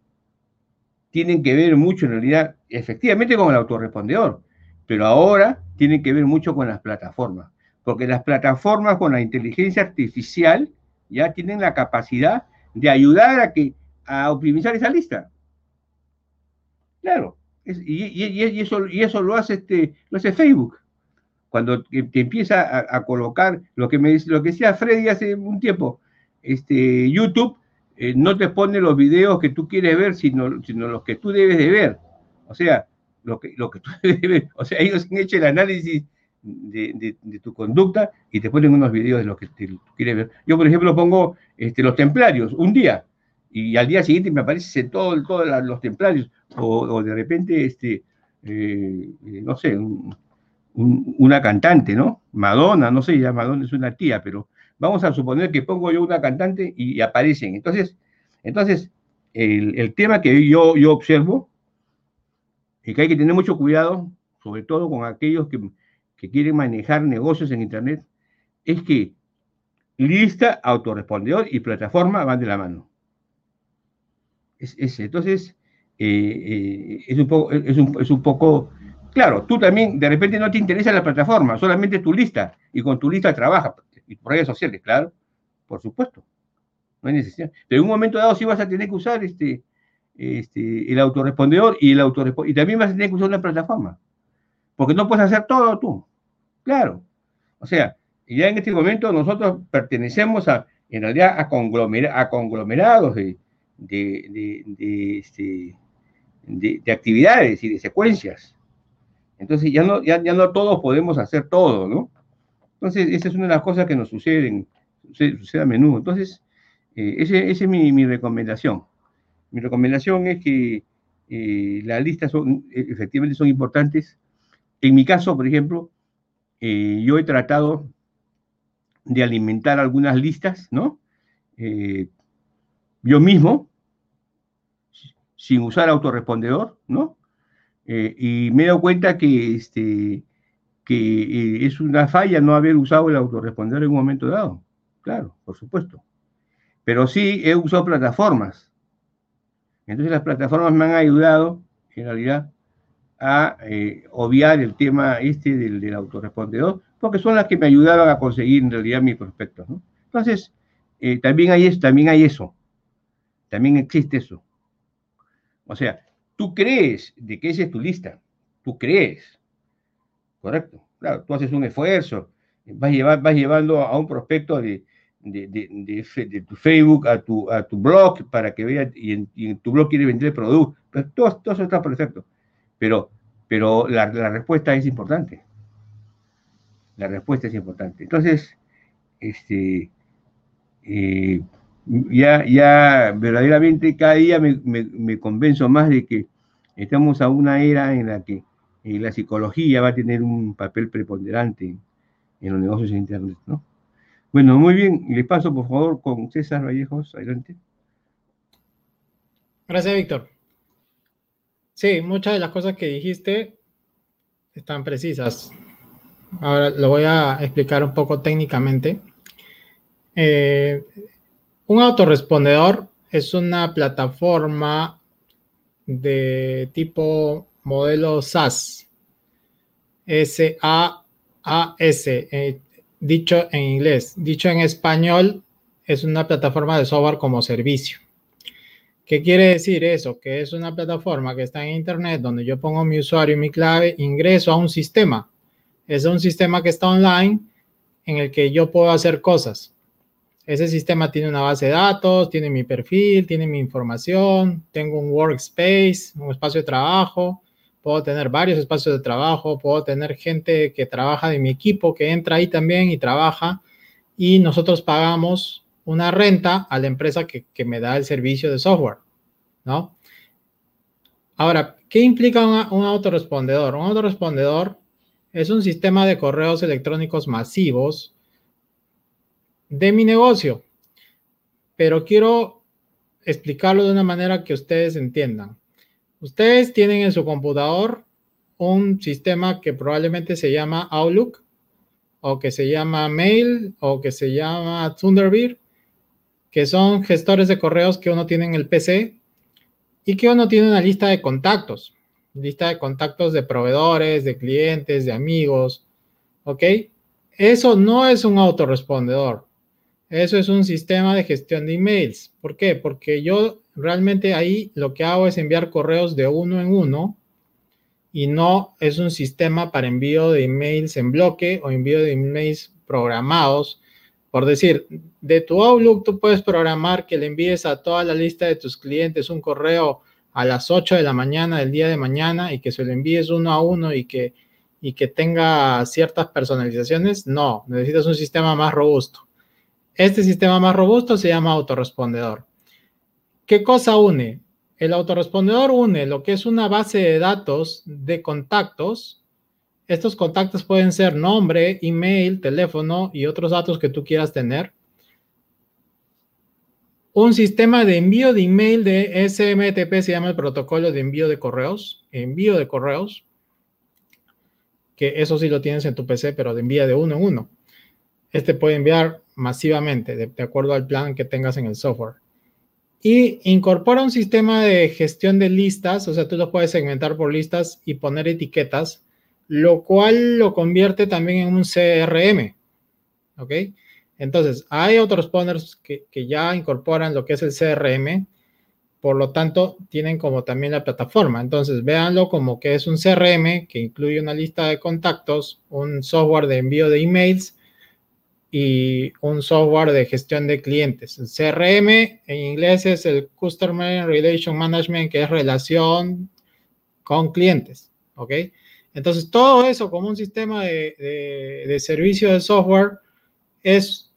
tienen que ver mucho en realidad, efectivamente, con el autorrespondedor, pero ahora tienen que ver mucho con las plataformas, porque las plataformas con la inteligencia artificial ya tienen la capacidad de ayudar a, que, a optimizar esa lista. Claro, y, eso, y eso lo hace, este, lo hace Facebook. Cuando te, empieza a, colocar lo que, me, lo que decía Freddy hace un tiempo, este, YouTube eh, no te pone los videos que tú quieres ver, sino, sino los que tú debes de ver. O sea, lo que, lo que tú debes. O sea, ellos han hecho el análisis de, tu conducta y te ponen unos videos de lo que tú quieres ver. Yo, por ejemplo, pongo este, los templarios un día y al día siguiente me aparecen todos todo los templarios o, de repente, este, eh, no sé, una cantante, ¿no? Madonna, no sé, ya Madonna es una tía, pero vamos a suponer que pongo yo una cantante y, aparecen. Entonces, entonces el, tema que yo, observo es que hay que tener mucho cuidado, sobre todo con aquellos que, quieren manejar negocios en Internet, es que lista, autorrespondedor y plataforma van de la mano. Es, entonces, eh, eh, es, un poco, es un poco, claro, tú también de repente no te interesa la plataforma, solamente tu lista, y con tu lista trabajas, y por redes sociales, claro, por supuesto, no hay necesidad. Pero en un momento dado sí vas a tener que usar este, este, el autorrespondedor y el autorrespondedor, y también vas a tener que usar una plataforma, porque no puedes hacer todo tú, claro. O sea, ya en este momento nosotros pertenecemos a, en realidad, a, a conglomerados este, de, actividades y de secuencias. Entonces ya no, ya, ya no todos podemos hacer todo, ¿no? Entonces, esa es una de las cosas que nos suceden, sucede, a menudo. Entonces, eh, esa es mi, mi, recomendación. Mi recomendación es que eh, las listas son, e, efectivamente son importantes. En mi caso, por ejemplo, eh, yo he tratado de alimentar algunas listas, ¿no? yo mismo, sin usar autorrespondedor, ¿no? Eh, y me he dado cuenta que, este, que eh, es una falla no haber usado el autorrespondedor en un momento dado. Claro, por supuesto. Pero sí he usado plataformas. Entonces las plataformas me han ayudado, en realidad, a eh, obviar el tema este del, del, autorrespondedor, porque son las que me ayudaban a conseguir en realidad mis prospectos. ¿no? Entonces, también, hay, también hay eso. También existe eso. O sea, tú crees de que esa es tu lista. Tú crees. Correcto. Claro, tú haces un esfuerzo. Vas, llevando a un prospecto de, tu Facebook a tu, blog para que vea y en, tu blog quiere vender el producto. Pero todo, todo eso está perfecto. Pero, pero la, la, respuesta es importante. La respuesta es importante. Entonces, este, eh, ya, ya verdaderamente cada día me, me, convenzo más de que estamos a una era en la que eh, la psicología va a tener un papel preponderante en los negocios de Internet, ¿no? Bueno, muy bien, le paso por favor con César Vallejos, adelante.
Gracias, Víctor. Sí, muchas de las cosas que dijiste están precisas. Ahora lo voy a explicar un poco técnicamente. Eh, un autorrespondedor es una plataforma de tipo modelo SaaS. S-A-A-S, eh, dicho en inglés. Dicho en español, es una plataforma de software como servicio. ¿Qué quiere decir eso? Que es una plataforma que está en Internet donde yo pongo mi usuario y mi clave, ingreso a un sistema. Es un sistema que está online en el que yo puedo hacer cosas. Ese sistema tiene una base de datos, tiene mi perfil, tiene mi información, tengo un workspace, un espacio de trabajo, puedo tener varios espacios de trabajo, puedo tener gente que trabaja de mi equipo que entra ahí también y trabaja y nosotros pagamos una renta a la empresa que, me da el servicio de software, ¿no? Ahora, ¿qué implica un autorrespondedor? Un autorrespondedor es un sistema de correos electrónicos masivos de mi negocio, pero quiero explicarlo de una manera que ustedes entiendan. Ustedes tienen en su computador un sistema que probablemente se llama Outlook o que se llama Mail o que se llama Thunderbird, que son gestores de correos que uno tiene en el PC y que uno tiene una lista de contactos, lista de contactos de proveedores, de clientes, de amigos, ¿ok? Eso no es un autorrespondedor. Eso es un sistema de gestión de emails. ¿Por qué? Porque yo realmente ahí lo que hago es enviar correos de uno en uno y no es un sistema para envío de emails en bloque o envío de emails programados. Por decir, de tu Outlook tú puedes programar que le envíes a toda la lista de tus clientes un correo a las 8 de la mañana del día de mañana y que se lo envíes uno a uno y que y que tenga ciertas personalizaciones, no, necesitas un sistema más robusto. Este sistema más robusto se llama autorrespondedor. ¿Qué cosa une? El autorrespondedor une lo que es una base de datos de contactos. Estos contactos pueden ser nombre, email, teléfono y otros datos que tú quieras tener. Un sistema de envío de email de SMTP se llama el protocolo de envío de correos. Envío de correos. Que eso sí lo tienes en tu PC, pero de envía de uno en uno. Este puede enviar masivamente, de, de acuerdo al plan que tengas en el software y incorpora un sistema de gestión de listas, o sea, tú lo puedes segmentar por listas y poner etiquetas, lo cual lo convierte también en un CRM. ¿Ok? Entonces, hay otros poners que, que ya incorporan lo que es el CRM, por lo tanto, tienen como también la plataforma. Entonces, véanlo como que es un CRM que incluye una lista de contactos, un software de envío de emails y un software de gestión de clientes. CRM en inglés es el Customer Relation Management, que es relación con clientes. ¿Ok? Entonces, todo eso como un sistema de, de, servicio de software es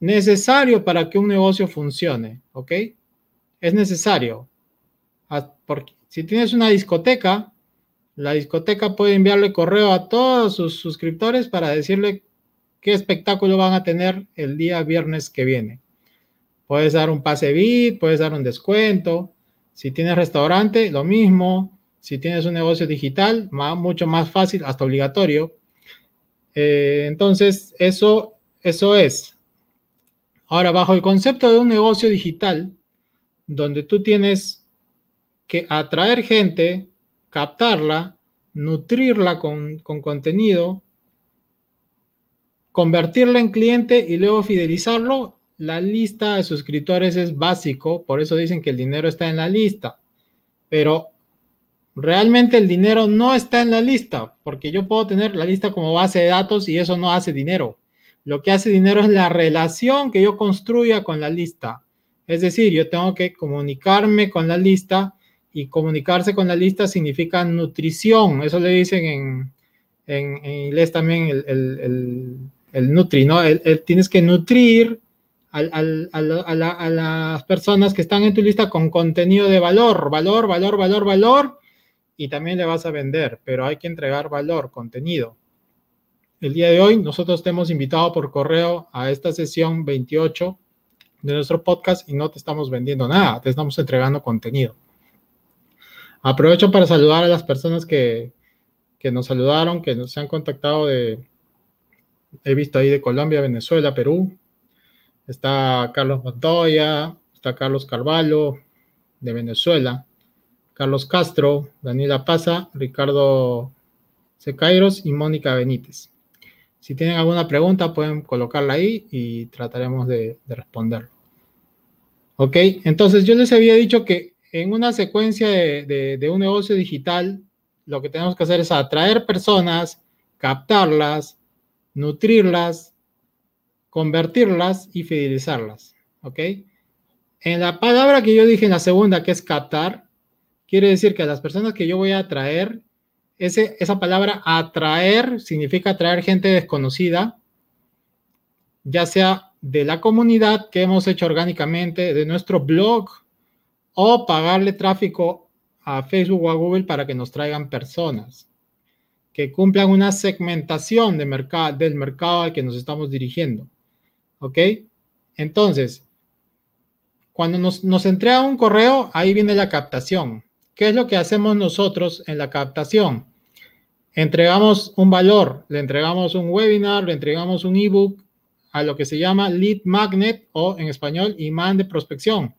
necesario para que un negocio funcione. ¿Ok? Es necesario. Ah, porque si tienes una discoteca, la discoteca puede enviarle correo a todos sus suscriptores para decirle qué espectáculo van a tener el día viernes que viene. Puedes dar un pase bit, puedes dar un descuento. Si tienes restaurante, lo mismo. Si tienes un negocio digital, mucho más fácil, hasta obligatorio. Eh, entonces, eso, eso es. Ahora, bajo el concepto de un negocio digital, donde tú tienes que atraer gente, captarla, nutrirla con, con contenido, convertirlo en cliente y luego fidelizarlo, la lista de suscriptores es básico, por eso dicen que el dinero está en la lista. Pero realmente el dinero no está en la lista, porque yo puedo tener la lista como base de datos y eso no hace dinero. Lo que hace dinero es la relación que yo construya con la lista. Es decir, yo tengo que comunicarme con la lista y comunicarse con la lista significa nutrición. Eso le dicen en, inglés también el nutri, ¿no? tienes que nutrir a, las personas que están en tu lista con contenido de valor, valor, valor, valor, valor, y también le vas a vender, pero hay que entregar valor, contenido. El día de hoy nosotros te hemos invitado por correo a esta sesión 28 de nuestro podcast y no te estamos vendiendo nada, te estamos entregando contenido. Aprovecho para saludar a las personas que, que nos saludaron, que nos han contactado de, he visto ahí de Colombia, Venezuela, Perú. Está Carlos Montoya, está Carlos Carvalho de Venezuela, Carlos Castro, Daniela Paza, Ricardo Secairos y Mónica Benítez. Si tienen alguna pregunta, pueden colocarla ahí y trataremos de, responder. Ok, entonces yo les había dicho que en una secuencia de un negocio digital, lo que tenemos que hacer es atraer personas, captarlas, nutrirlas, convertirlas y fidelizarlas. ¿Ok? En la palabra que yo dije en la segunda, que es captar, quiere decir que a las personas que yo voy a atraer, ese, esa palabra atraer significa atraer gente desconocida, ya sea de la comunidad que hemos hecho orgánicamente, de nuestro blog, o pagarle tráfico a Facebook o a Google para que nos traigan personas que cumplan una segmentación de del mercado al que nos estamos dirigiendo. ¿Ok? Entonces, cuando nos, nos entrega un correo, ahí viene la captación. ¿Qué es lo que hacemos nosotros en la captación? Entregamos un valor, le entregamos un webinar, le entregamos un ebook a lo que se llama lead magnet o en español imán de prospección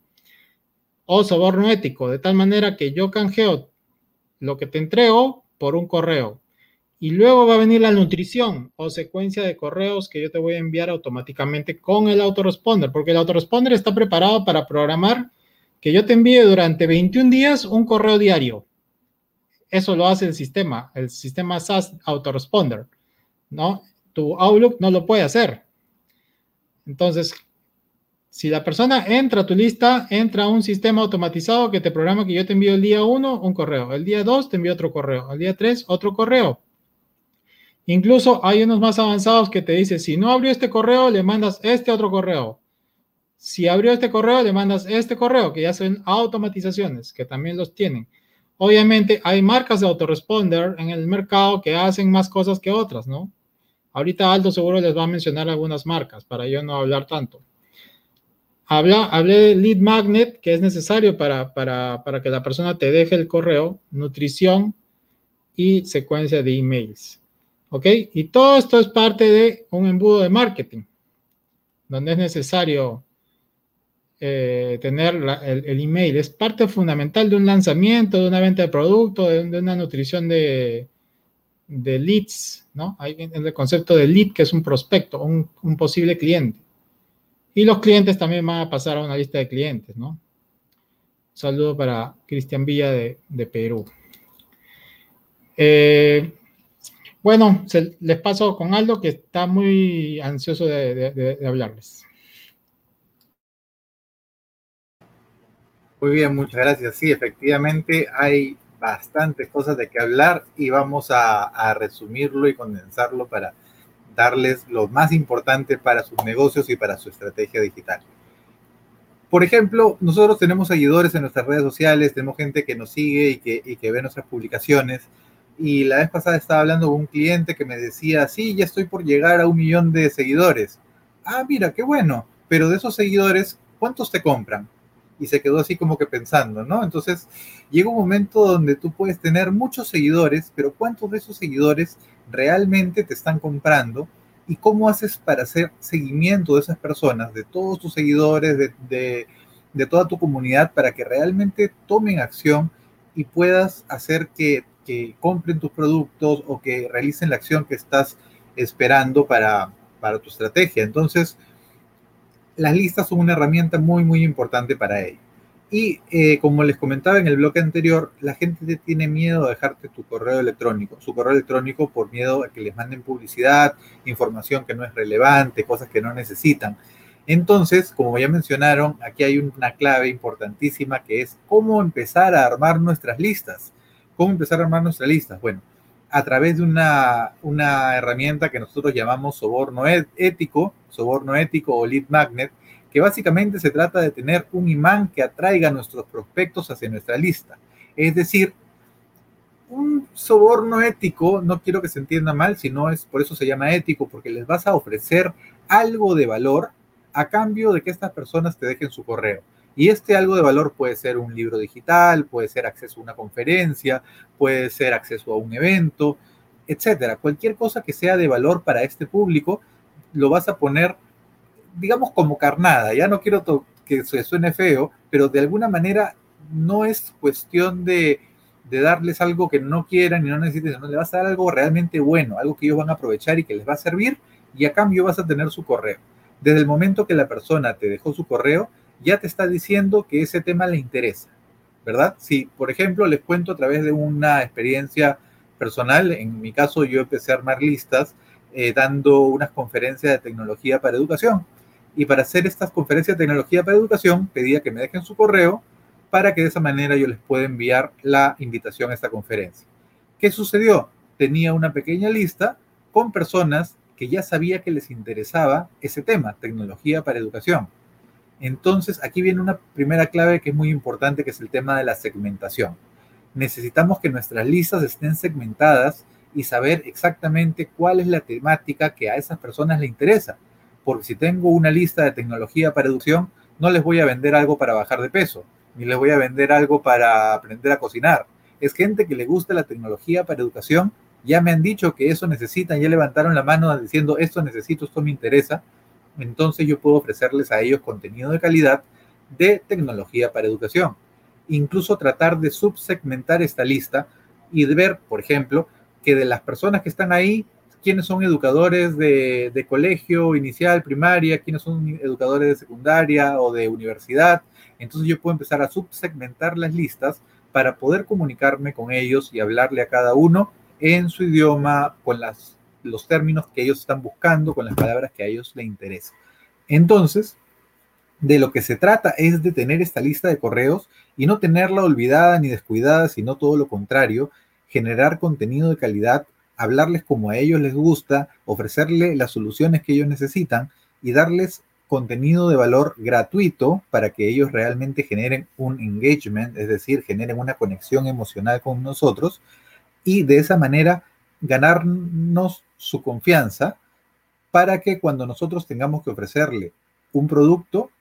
o soborno ético, de tal manera que yo canjeo lo que te entrego por un correo. Y luego va a venir la nutrición o secuencia de correos que yo te voy a enviar automáticamente con el autoresponder, porque el autoresponder está preparado para programar que yo te envíe durante 21 días un correo diario. Eso lo hace el sistema, el sistema SaaS autoresponder, ¿no? Tu Outlook no lo puede hacer. Entonces, si la persona entra a tu lista, entra a un sistema automatizado que te programa que yo te envío el día 1 un correo, el día 2 te envío otro correo, el día 3 otro correo Incluso hay unos más avanzados que te dicen, si no abrió este correo, le mandas este otro correo. Si abrió este correo, le mandas este correo, que ya son automatizaciones, que también los tienen. Obviamente hay marcas de autoresponder en el mercado que hacen más cosas que otras, ¿no? Ahorita Aldo seguro les va a mencionar algunas marcas para yo no hablar tanto. Hablé de lead magnet, que es necesario para, para, para que la persona te deje el correo, nutrición y secuencia de emails. ¿Ok? Y todo esto es parte de un embudo de marketing, donde es necesario eh, tener el, email. Es parte fundamental de un lanzamiento, de una venta de producto, de, una nutrición de, leads, ¿no? Hay el concepto de lead, que es un prospecto, un, posible cliente. Y los clientes también van a pasar a una lista de clientes, ¿no? Saludo para Cristian Villa de, de Perú. Eh, bueno, les paso con Aldo, que está muy ansioso de, hablarles.
Muy bien, muchas gracias. Sí, efectivamente hay bastantes cosas de que hablar y vamos a, resumirlo y condensarlo para darles lo más importante para sus negocios y para su estrategia digital. Por ejemplo, nosotros tenemos seguidores en nuestras redes sociales, tenemos gente que nos sigue y que ve nuestras publicaciones y la vez pasada estaba hablando con un cliente que me decía, sí, ya estoy por llegar a un millón de seguidores. Ah, mira, qué bueno, pero de esos seguidores, ¿cuántos te compran? Y se quedó así como que pensando, ¿no? Entonces, llega un momento donde tú puedes tener muchos seguidores, pero ¿cuántos de esos seguidores realmente te están comprando? ¿Y cómo haces para hacer seguimiento de esas personas, de todos tus seguidores, de, de, de toda tu comunidad, para que realmente tomen acción y puedas hacer que que compren tus productos o que realicen la acción que estás esperando para, para tu estrategia. Entonces, las listas son una herramienta muy, muy importante para ello. Y eh, como les comentaba en el bloque anterior, la gente tiene miedo a dejarte tu correo electrónico, su correo electrónico por miedo a que les manden publicidad, información que no es relevante, cosas que no necesitan. Entonces, como ya mencionaron, aquí hay una clave importantísima que es cómo empezar a armar nuestras listas. ¿Cómo empezar a armar nuestra lista? Bueno, a través de una, una herramienta que nosotros llamamos soborno ético, soborno ético o lead magnet, que básicamente se trata de tener un imán que atraiga a nuestros prospectos hacia nuestra lista. Es decir, un soborno ético, no quiero que se entienda mal, sino es por eso se llama ético, porque les vas a ofrecer algo de valor a cambio de que estas personas te dejen su correo. Y este algo de valor puede ser un libro digital, puede ser acceso a una conferencia, puede ser acceso a un evento, etcétera. Cualquier cosa que sea de valor para este público, lo vas a poner, digamos, como carnada. Ya no quiero que se suene feo, pero de alguna manera no es cuestión de, de darles algo que no quieran y no necesiten, sino le vas a dar algo realmente bueno, algo que ellos van a aprovechar y que les va a servir, y a cambio vas a tener su correo. Desde el momento que la persona te dejó su correo, ya te está diciendo que ese tema le interesa, ¿verdad? Si, por ejemplo, les cuento a través de una experiencia personal, en mi caso yo empecé a armar listas eh, dando unas conferencias de tecnología para educación. Y para hacer estas conferencias de tecnología para educación, pedía que me dejen su correo para que de esa manera yo les pueda enviar la invitación a esta conferencia. ¿Qué sucedió? Tenía una pequeña lista con personas que ya sabía que les interesaba ese tema, tecnología para educación. Entonces, aquí viene una primera clave que es muy importante, que es el tema de la segmentación. Necesitamos que nuestras listas estén segmentadas y saber exactamente cuál es la temática que a esas personas le interesa. Porque si tengo una lista de tecnología para educación, no les voy a vender algo para bajar de peso, ni les voy a vender algo para aprender a cocinar. Es gente que le gusta la tecnología para educación, ya me han dicho que eso necesitan, ya levantaron la mano diciendo esto necesito, esto me interesa, entonces yo puedo ofrecerles a ellos contenido de calidad de tecnología para educación. Incluso tratar de subsegmentar esta lista y de ver, por ejemplo, que de las personas que están ahí, quiénes son educadores de, colegio inicial, primaria, quiénes son educadores de secundaria o de universidad. Entonces yo puedo empezar a subsegmentar las listas para poder comunicarme con ellos y hablarle a cada uno en su idioma, con las los términos que ellos están buscando, con las palabras que a ellos les interesan. Entonces, de lo que se trata es de tener esta lista de correos y no tenerla olvidada ni descuidada, sino todo lo contrario, generar contenido de calidad hablarles como a ellos les gusta, ofrecerle las soluciones que ellos necesitan y darles contenido de valor gratuito para que ellos realmente generen un engagement, es decir, generen una conexión emocional con nosotros y de esa manera ganarnos su confianza para que cuando nosotros tengamos que ofrecerle un producto,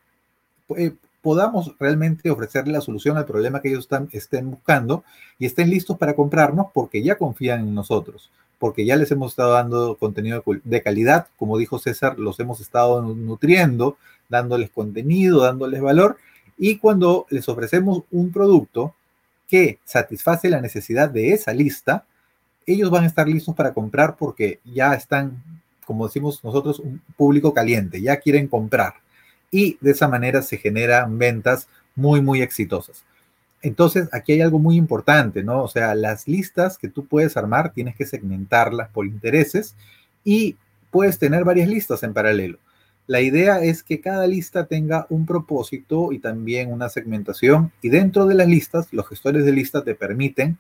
eh, podamos realmente ofrecerle la solución al problema que ellos están, estén buscando y estén listos para comprarnos porque ya confían en nosotros, porque ya les hemos estado dando contenido de calidad, como dijo César, los hemos estado nutriendo, dándoles contenido, dándoles valor y cuando les ofrecemos un producto que satisface la necesidad de esa lista, ellos van a estar listos para comprar porque ya están, como decimos nosotros, un público caliente, ya quieren comprar. Y de esa manera se generan ventas muy, muy exitosas. Entonces, aquí hay algo muy importante, ¿no? O sea, las listas que tú puedes armar, tienes que segmentarlas por intereses y puedes tener varias listas en paralelo. La idea es que cada lista tenga un propósito y también una segmentación y dentro de las listas, los gestores de listas te permiten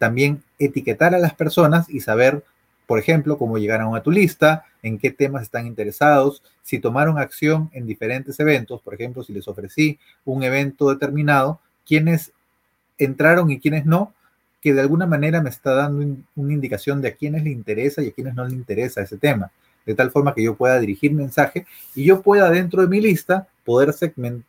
también etiquetar a las personas y saber, por ejemplo, cómo llegaron a tu lista, en qué temas están interesados, si tomaron acción en diferentes eventos, por ejemplo, si les ofrecí un evento determinado, quiénes entraron y quiénes no, que de alguna manera me está dando una indicación de a quiénes le interesa y a quiénes no le interesa ese tema de tal forma que yo pueda dirigir mensaje y yo pueda dentro de mi lista poder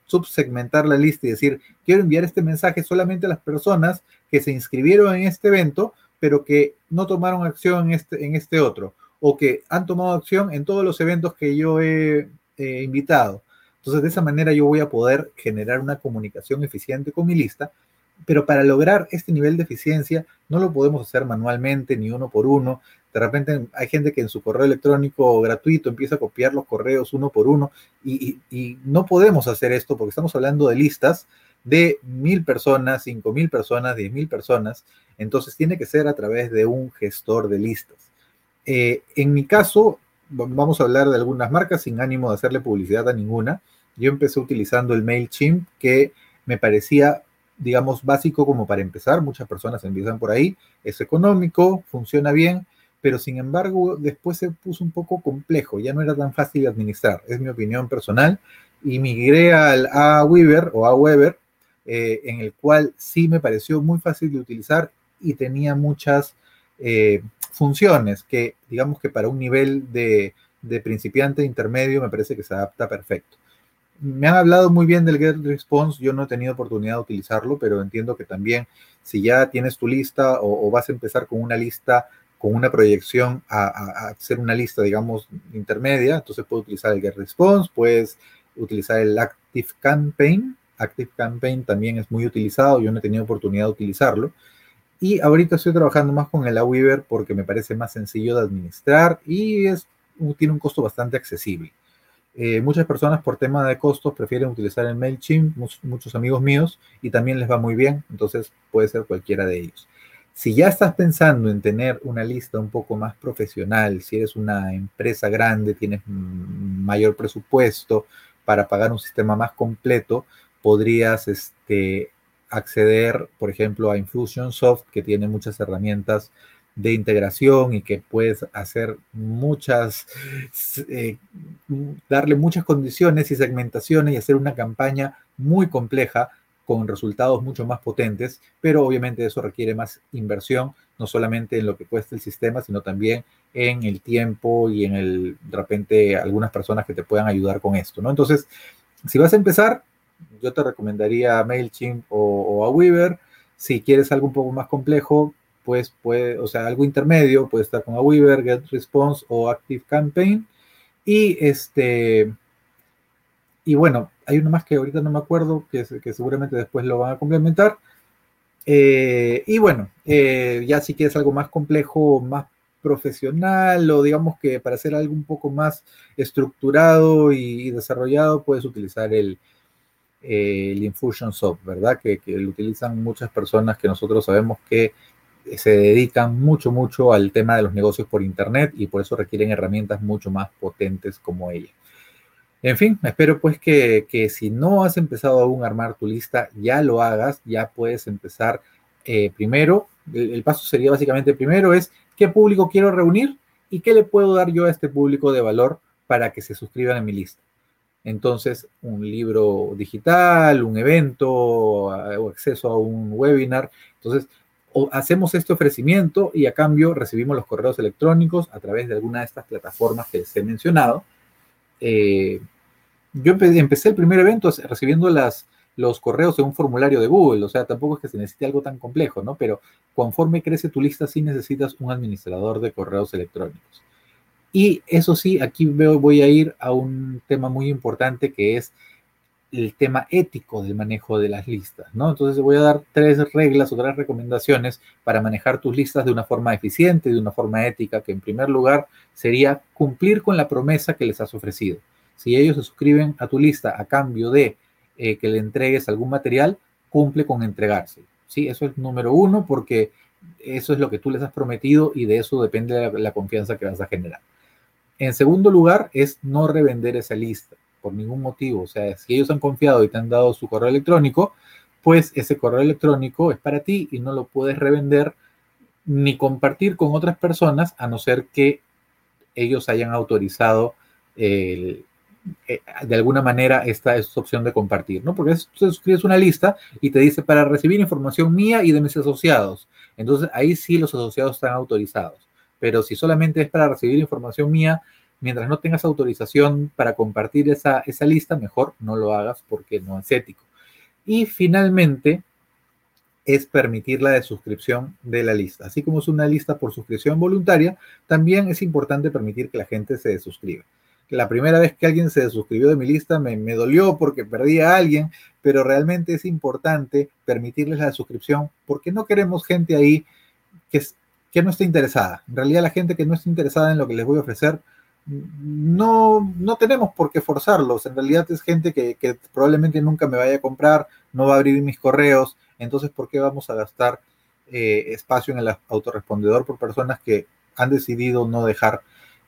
subsegmentar la lista y decir, quiero enviar este mensaje solamente a las personas que se inscribieron en este evento, pero que no tomaron acción en este, en este otro, o que han tomado acción en todos los eventos que yo he invitado. Entonces, de esa manera yo voy a poder generar una comunicación eficiente con mi lista pero para lograr este nivel de eficiencia no lo podemos hacer manualmente ni uno por uno. De repente hay gente que en su correo electrónico gratuito empieza a copiar los correos uno por uno y, no podemos hacer esto porque estamos hablando de listas de mil personas, cinco mil personas, diez mil personas. Entonces tiene que ser a través de un gestor de listas. Eh, en mi caso, vamos a hablar de algunas marcas sin ánimo de hacerle publicidad a ninguna. Yo empecé utilizando el MailChimp que me parecía digamos, básico como para empezar. Muchas personas empiezan por ahí. Es económico, funciona bien, pero sin embargo después se puso un poco complejo. Ya no era tan fácil de administrar. Es mi opinión personal. Y migré al Aweber o Aweber, eh, en el cual sí me pareció muy fácil de utilizar y tenía muchas eh, funciones que, digamos que para un nivel de, de principiante intermedio me parece que se adapta perfecto me han hablado muy bien del Get Response, yo no he tenido oportunidad de utilizarlo, pero entiendo que también si ya tienes tu lista o, vas a empezar con una lista, con una proyección a, hacer una lista, digamos, intermedia, entonces puedes utilizar el Get Response, puedes utilizar el Active Campaign. Active Campaign también es muy utilizado, yo no he tenido oportunidad de utilizarlo. Y ahorita estoy trabajando más con el Aweaver porque me parece más sencillo de administrar y es, tiene un costo bastante accesible. Eh, muchas personas por tema de costos prefieren utilizar el MailChimp, muchos, amigos míos, y también les va muy bien, entonces puede ser cualquiera de ellos. Si ya estás pensando en tener una lista un poco más profesional, si eres una empresa grande, tienes mayor presupuesto para pagar un sistema más completo, podrías este, acceder, por ejemplo, a Infusionsoft, que tiene muchas herramientas de integración y que puedes hacer muchas, eh, darle muchas condiciones y segmentaciones y hacer una campaña muy compleja con resultados mucho más potentes, pero obviamente eso requiere más inversión, no solamente en lo que cuesta el sistema, sino también en el tiempo y en el, de repente, algunas personas que te puedan ayudar con esto, ¿no? Entonces, si vas a empezar, yo te recomendaría MailChimp o, o a Weaver. Si quieres algo un poco más complejo, pues puede, o sea, algo intermedio, puede estar con Weaver, Get Response o Active Campaign. Y este, y bueno, hay uno más que ahorita no me acuerdo, que, que seguramente después lo van a complementar. Eh, y bueno, eh, ya si quieres algo más complejo, más profesional o digamos que para hacer algo un poco más estructurado y, desarrollado, puedes utilizar el, el Infusionsoft, ¿verdad? Que, que, lo utilizan muchas personas que nosotros sabemos que se dedican mucho, mucho al tema de los negocios por Internet y por eso requieren herramientas mucho más potentes como ella. En fin, espero pues que, si no has empezado aún a armar tu lista, ya lo hagas, ya puedes empezar eh, primero. El, paso sería básicamente primero es qué público quiero reunir y qué le puedo dar yo a este público de valor para que se suscriban a mi lista. Entonces, un libro digital, un evento o acceso a un webinar. Entonces, hacemos este ofrecimiento y a cambio recibimos los correos electrónicos a través de alguna de estas plataformas que les he mencionado. Eh, yo empecé el primer evento recibiendo las, los correos en un formulario de Google, o sea, tampoco es que se necesite algo tan complejo, ¿no? Pero conforme crece tu lista, sí necesitas un administrador de correos electrónicos. Y eso sí, aquí veo, voy a ir a un tema muy importante que es el tema ético del manejo de las listas, ¿no? Entonces voy a dar tres reglas o tres recomendaciones para manejar tus listas de una forma eficiente, de una forma ética, que en primer lugar sería cumplir con la promesa que les has ofrecido. Si ellos se suscriben a tu lista a cambio de eh, que le entregues algún material, cumple con entregarse. ¿sí? Eso es número uno porque eso es lo que tú les has prometido y de eso depende la, confianza que vas a generar. En segundo lugar, es no revender esa lista por ningún motivo. O sea, si ellos han confiado y te han dado su correo electrónico, pues ese correo electrónico es para ti y no lo puedes revender ni compartir con otras personas a no ser que ellos hayan autorizado eh, de alguna manera esta es opción de compartir, ¿no? Porque tú suscribes una lista y te dice para recibir información mía y de mis asociados. Entonces ahí sí los asociados están autorizados. Pero si solamente es para recibir información mía, mientras no tengas autorización para compartir esa, esa lista, mejor no lo hagas porque no es ético. Y finalmente es permitir la suscripción de la lista. Así como es una lista por suscripción voluntaria, también es importante permitir que la gente se suscriba la primera vez que alguien se suscribió de mi lista me, dolió porque perdí a alguien, pero realmente es importante permitirles la suscripción porque no queremos gente ahí que, que no esté interesada. En realidad la gente que no esté interesada en lo que les voy a ofrecer, no, no tenemos por qué forzarlos. En realidad es gente que, probablemente nunca me vaya a comprar, no va a abrir mis correos. Entonces, ¿por qué vamos a gastar eh, espacio en el autorrespondedor por personas que han decidido no dejar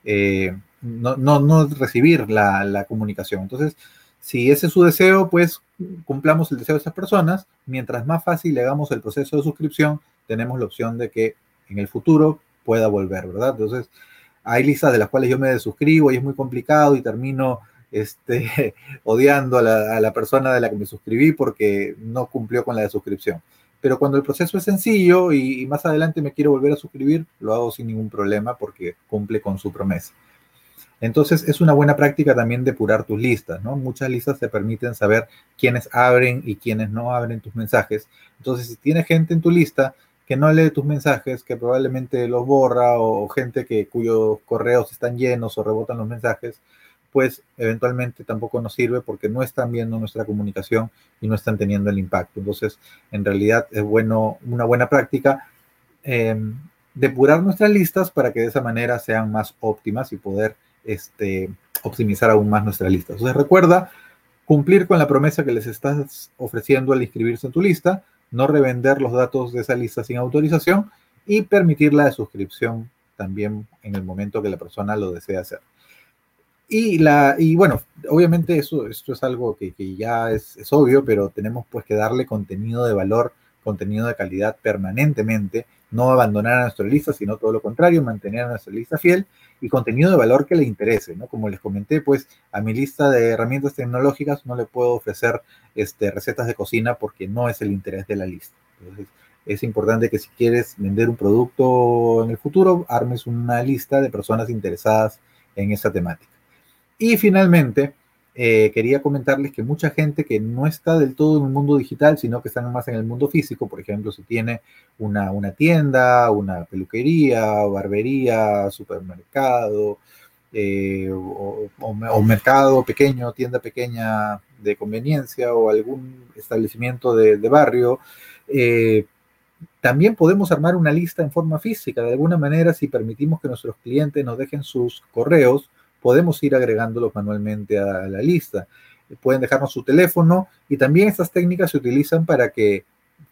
eh, no, no, recibir la, comunicación. Entonces, si ese es su deseo, pues cumplamos el deseo de esas personas. Mientras más fácil le hagamos el proceso de suscripción, tenemos la opción de que en el futuro pueda volver, ¿verdad? Entonces, hay listas de las cuales yo me desuscribo y es muy complicado y termino este, odiando a la, a la, persona de la que me suscribí porque no cumplió con la suscripción. Pero cuando el proceso es sencillo y, y más adelante me quiero volver a suscribir, lo hago sin ningún problema porque cumple con su promesa. Entonces es una buena práctica también depurar tus listas, ¿no? Muchas listas te permiten saber quiénes abren y quiénes no abren tus mensajes. Entonces, si tienes gente en tu lista que no lee tus mensajes, que probablemente los borra o, gente que cuyos correos están llenos o rebotan los mensajes, pues eventualmente tampoco nos sirve porque no están viendo nuestra comunicación y no están teniendo el impacto. Entonces, en realidad es bueno, una buena práctica em, depurar nuestras listas para que de esa manera sean más óptimas y poder este, optimizar aún más nuestra lista. Entonces recuerda cumplir con la promesa que les estás ofreciendo al inscribirse en tu lista, no revender los datos de esa lista sin autorización y permitir la suscripción también en el momento que la persona lo desea hacer. Y, la, y bueno, obviamente eso, esto es algo que, ya es, es, obvio, pero tenemos pues que darle contenido de valor, contenido de calidad permanentemente no abandonar a nuestra lista, sino todo lo contrario, mantener a nuestra lista fiel y contenido de valor que le interese, ¿no? Como les comenté, pues a mi lista de herramientas tecnológicas no le puedo ofrecer este, recetas de cocina porque no es el interés de la lista. Entonces, es importante que si quieres vender un producto en el futuro, armes una lista de personas interesadas en esa temática. Y finalmente, eh, quería comentarles que mucha gente que no está del todo en el mundo digital, sino que están más en el mundo físico, por ejemplo, si tiene una, una tienda, una peluquería, barbería, supermercado, eh, o, mercado pequeño, tienda pequeña de conveniencia o algún establecimiento de, barrio, eh, también podemos armar una lista en forma física. De alguna manera, si permitimos que nuestros clientes nos dejen sus correos, podemos ir agregándolos manualmente a la lista. Pueden dejarnos su teléfono y también estas técnicas se utilizan para que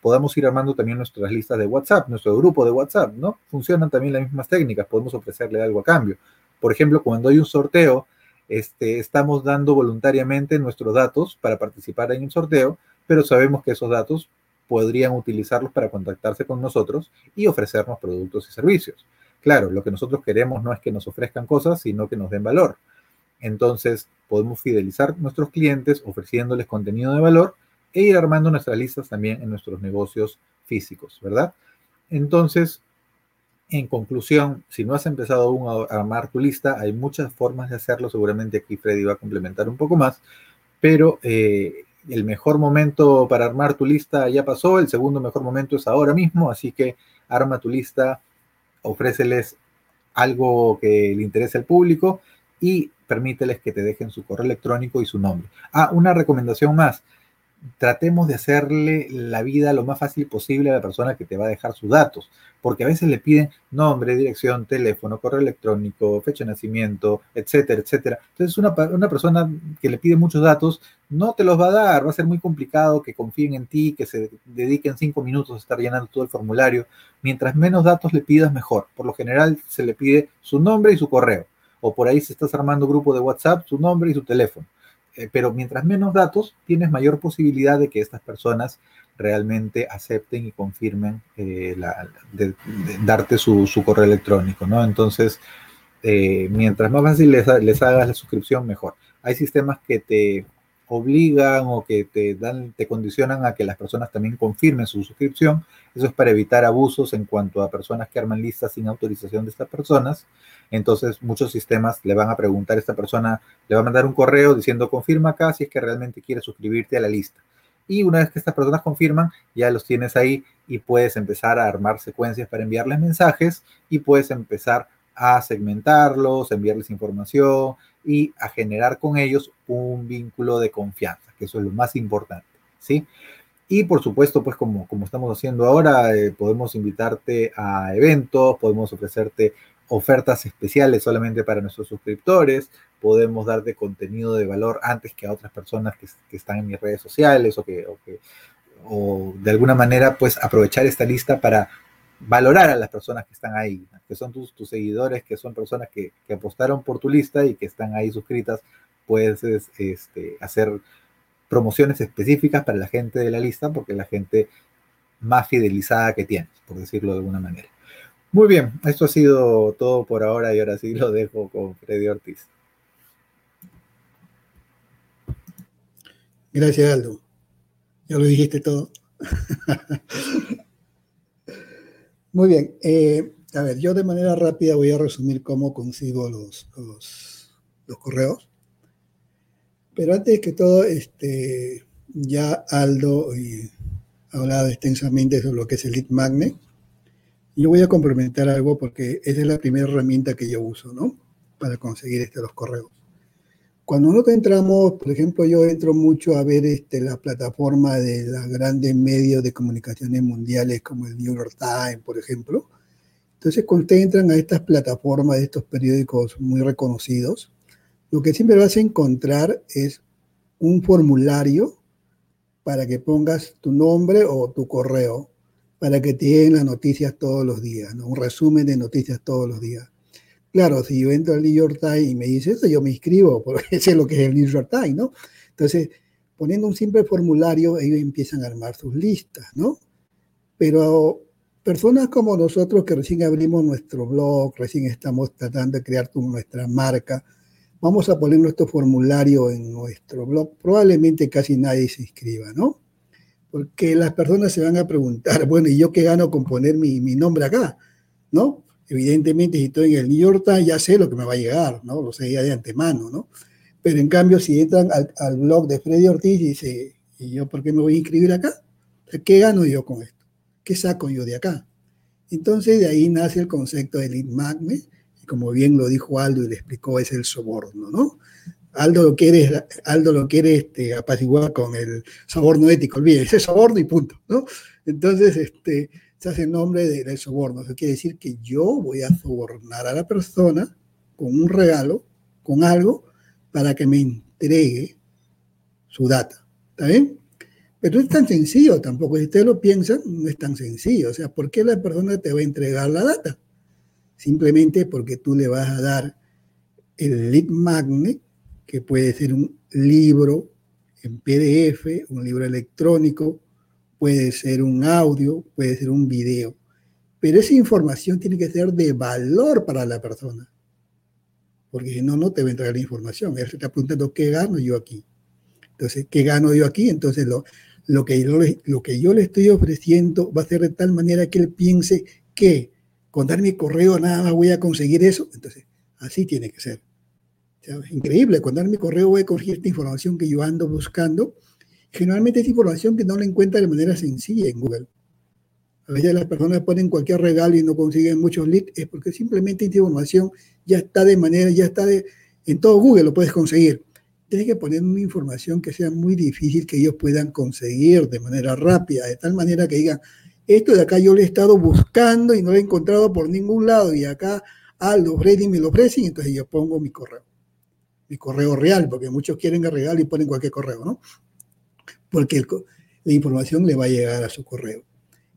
podamos ir armando también nuestras listas de WhatsApp, nuestro grupo de WhatsApp, ¿no? Funcionan también las mismas técnicas, podemos ofrecerle algo a cambio. Por ejemplo, cuando hay un sorteo, este, estamos dando voluntariamente nuestros datos para participar en el sorteo, pero sabemos que esos datos podrían utilizarlos para contactarse con nosotros y ofrecernos productos y servicios. Claro, lo que nosotros queremos no es que nos ofrezcan cosas, sino que nos den valor. Entonces, podemos fidelizar nuestros clientes ofreciéndoles contenido de valor e ir armando nuestras listas también en nuestros negocios físicos, ¿verdad? Entonces, en conclusión, si no has empezado aún a armar tu lista, hay muchas formas de hacerlo. Seguramente aquí Freddy va a complementar un poco más, pero eh, el mejor momento para armar tu lista ya pasó, el segundo mejor momento es ahora mismo, así que arma tu lista, ofréceles algo que le interese al público y permíteles que te dejen su correo electrónico y su nombre. Ah, una recomendación más tratemos de hacerle la vida lo más fácil posible a la persona que te va a dejar sus datos, porque a veces le piden nombre, dirección, teléfono, correo electrónico, fecha de nacimiento, etcétera, etcétera. Entonces, una, una persona que le pide muchos datos no te los va a dar, va a ser muy complicado que confíen en ti, que se dediquen cinco minutos a estar llenando todo el formulario. Mientras menos datos le pidas, mejor. Por lo general, se le pide su nombre y su correo. O por ahí, si estás armando grupo de WhatsApp, su nombre y su teléfono. Eh, pero mientras menos datos, tienes mayor posibilidad de que estas personas realmente acepten y confirmen eh, de, darte su, correo electrónico, ¿no? Entonces, eh, mientras más fácil les, les, hagas la suscripción, mejor. Hay sistemas que te obligan o que te dan, te condicionan a que las personas también confirmen su suscripción. Eso es para evitar abusos en cuanto a personas que arman listas sin autorización de estas personas. Entonces, muchos sistemas le van a preguntar a esta persona, le va a mandar un correo diciendo confirma acá si es que realmente quiere suscribirte a la lista. Y una vez que estas personas confirman, ya los tienes ahí y puedes empezar a armar secuencias para enviarles mensajes y puedes empezar a segmentarlos, enviarles información y a generar con ellos un vínculo de confianza, que eso es lo más importante, ¿sí? Y por supuesto, pues como, como estamos haciendo ahora, eh, podemos invitarte a eventos, podemos ofrecerte ofertas especiales solamente para nuestros suscriptores, podemos darte contenido de valor antes que a otras personas que, están en mis redes sociales o o que o de alguna manera pues aprovechar esta lista para valorar a las personas que están ahí, que son tus, seguidores, que son personas que, que, apostaron por tu lista y que están ahí suscritas, puedes este, hacer promociones específicas para la gente de la lista, porque es la gente más fidelizada que tienes, por decirlo de alguna manera. Muy bien, esto ha sido todo por ahora y ahora sí lo dejo con Freddy Ortiz.
Gracias, Aldo. Ya lo dijiste todo. Muy bien. Eh, a ver, yo de manera rápida voy a resumir cómo consigo los, los, correos. Pero antes que todo, este, ya Aldo ha hablado extensamente sobre lo que es el lead magnet. Yo voy a complementar algo porque esa es la primera herramienta que yo uso, ¿no? Para conseguir este, los correos. Cuando nosotros entramos, por ejemplo, yo entro mucho a ver este, la plataforma de los grandes medios de comunicaciones mundiales como el New York Times, por ejemplo. Entonces, cuando ustedes entran a estas plataformas de estos periódicos muy reconocidos, lo que siempre vas a encontrar es un formulario para que pongas tu nombre o tu correo, para que te lleguen las noticias todos los días, un resumen de noticias todos los días. Claro, si yo entro al New York Times y me dice eso, yo me inscribo, porque sé lo que es el New York Times, ¿no? Entonces, poniendo un simple formulario, ellos empiezan a armar sus listas, ¿no? Pero personas como nosotros que recién abrimos nuestro blog, recién estamos tratando de crear nuestra marca, vamos a poner nuestro formulario en nuestro blog, probablemente casi nadie se inscriba, ¿no? Porque las personas se van a preguntar, bueno, ¿y yo qué gano con poner mi, mi nombre acá? ¿No? Evidentemente, si estoy en el New York Times, ya sé lo que me va a llegar, ¿no? Lo sé ya de antemano, ¿no? Pero en cambio, si entran al, blog de Freddy Ortiz y dice, ¿y yo por qué me voy a inscribir acá? ¿Qué gano yo con esto? ¿Qué saco yo de acá? Entonces, de ahí nace el concepto del lead magnet, y como bien lo dijo Aldo y le explicó, es el soborno, ¿no? Aldo lo quiere, Aldo lo quiere este, apaciguar con el soborno ético, olvídese, ese soborno y punto, ¿no? Entonces, este, se hace en nombre del soborno. Eso quiere decir que yo voy a sobornar a la persona con un regalo, con algo, para que me entregue su data. ¿Está bien? Pero no es tan sencillo tampoco. Si ustedes lo piensan, no es tan sencillo. O sea, ¿por qué la persona te va a entregar la data? Simplemente porque tú le vas a dar el lead magnet, que puede ser un libro en PDF, un libro electrónico, puede ser un audio, puede ser un video. pero esa información tiene que ser de valor para la persona. Porque si no, no te va a entregar la información. Él se está preguntando qué gano yo aquí. Entonces, ¿qué gano yo aquí? Entonces, lo, lo, que yo, lo que yo le estoy ofreciendo va a ser de tal manera que él piense que con dar mi correo nada más voy a conseguir eso. Entonces, así tiene que ser. increíble, con dar mi correo voy a conseguir esta información que yo ando buscando. Generalmente es información que no la encuentra de manera sencilla en Google. A veces las personas ponen cualquier regalo y no consiguen muchos leads, es porque simplemente esta información ya está de manera, ya está de, en todo Google lo puedes conseguir. Tienes que poner una información que sea muy difícil que ellos puedan conseguir de manera rápida, de tal manera que digan, esto de acá yo lo he estado buscando y no lo he encontrado por ningún lado y acá Aldo, Freddy me lo ofrecen, entonces yo pongo mi correo, mi correo real, porque muchos quieren el regalo y ponen cualquier correo, ¿no? Porque la información le va a llegar a su correo.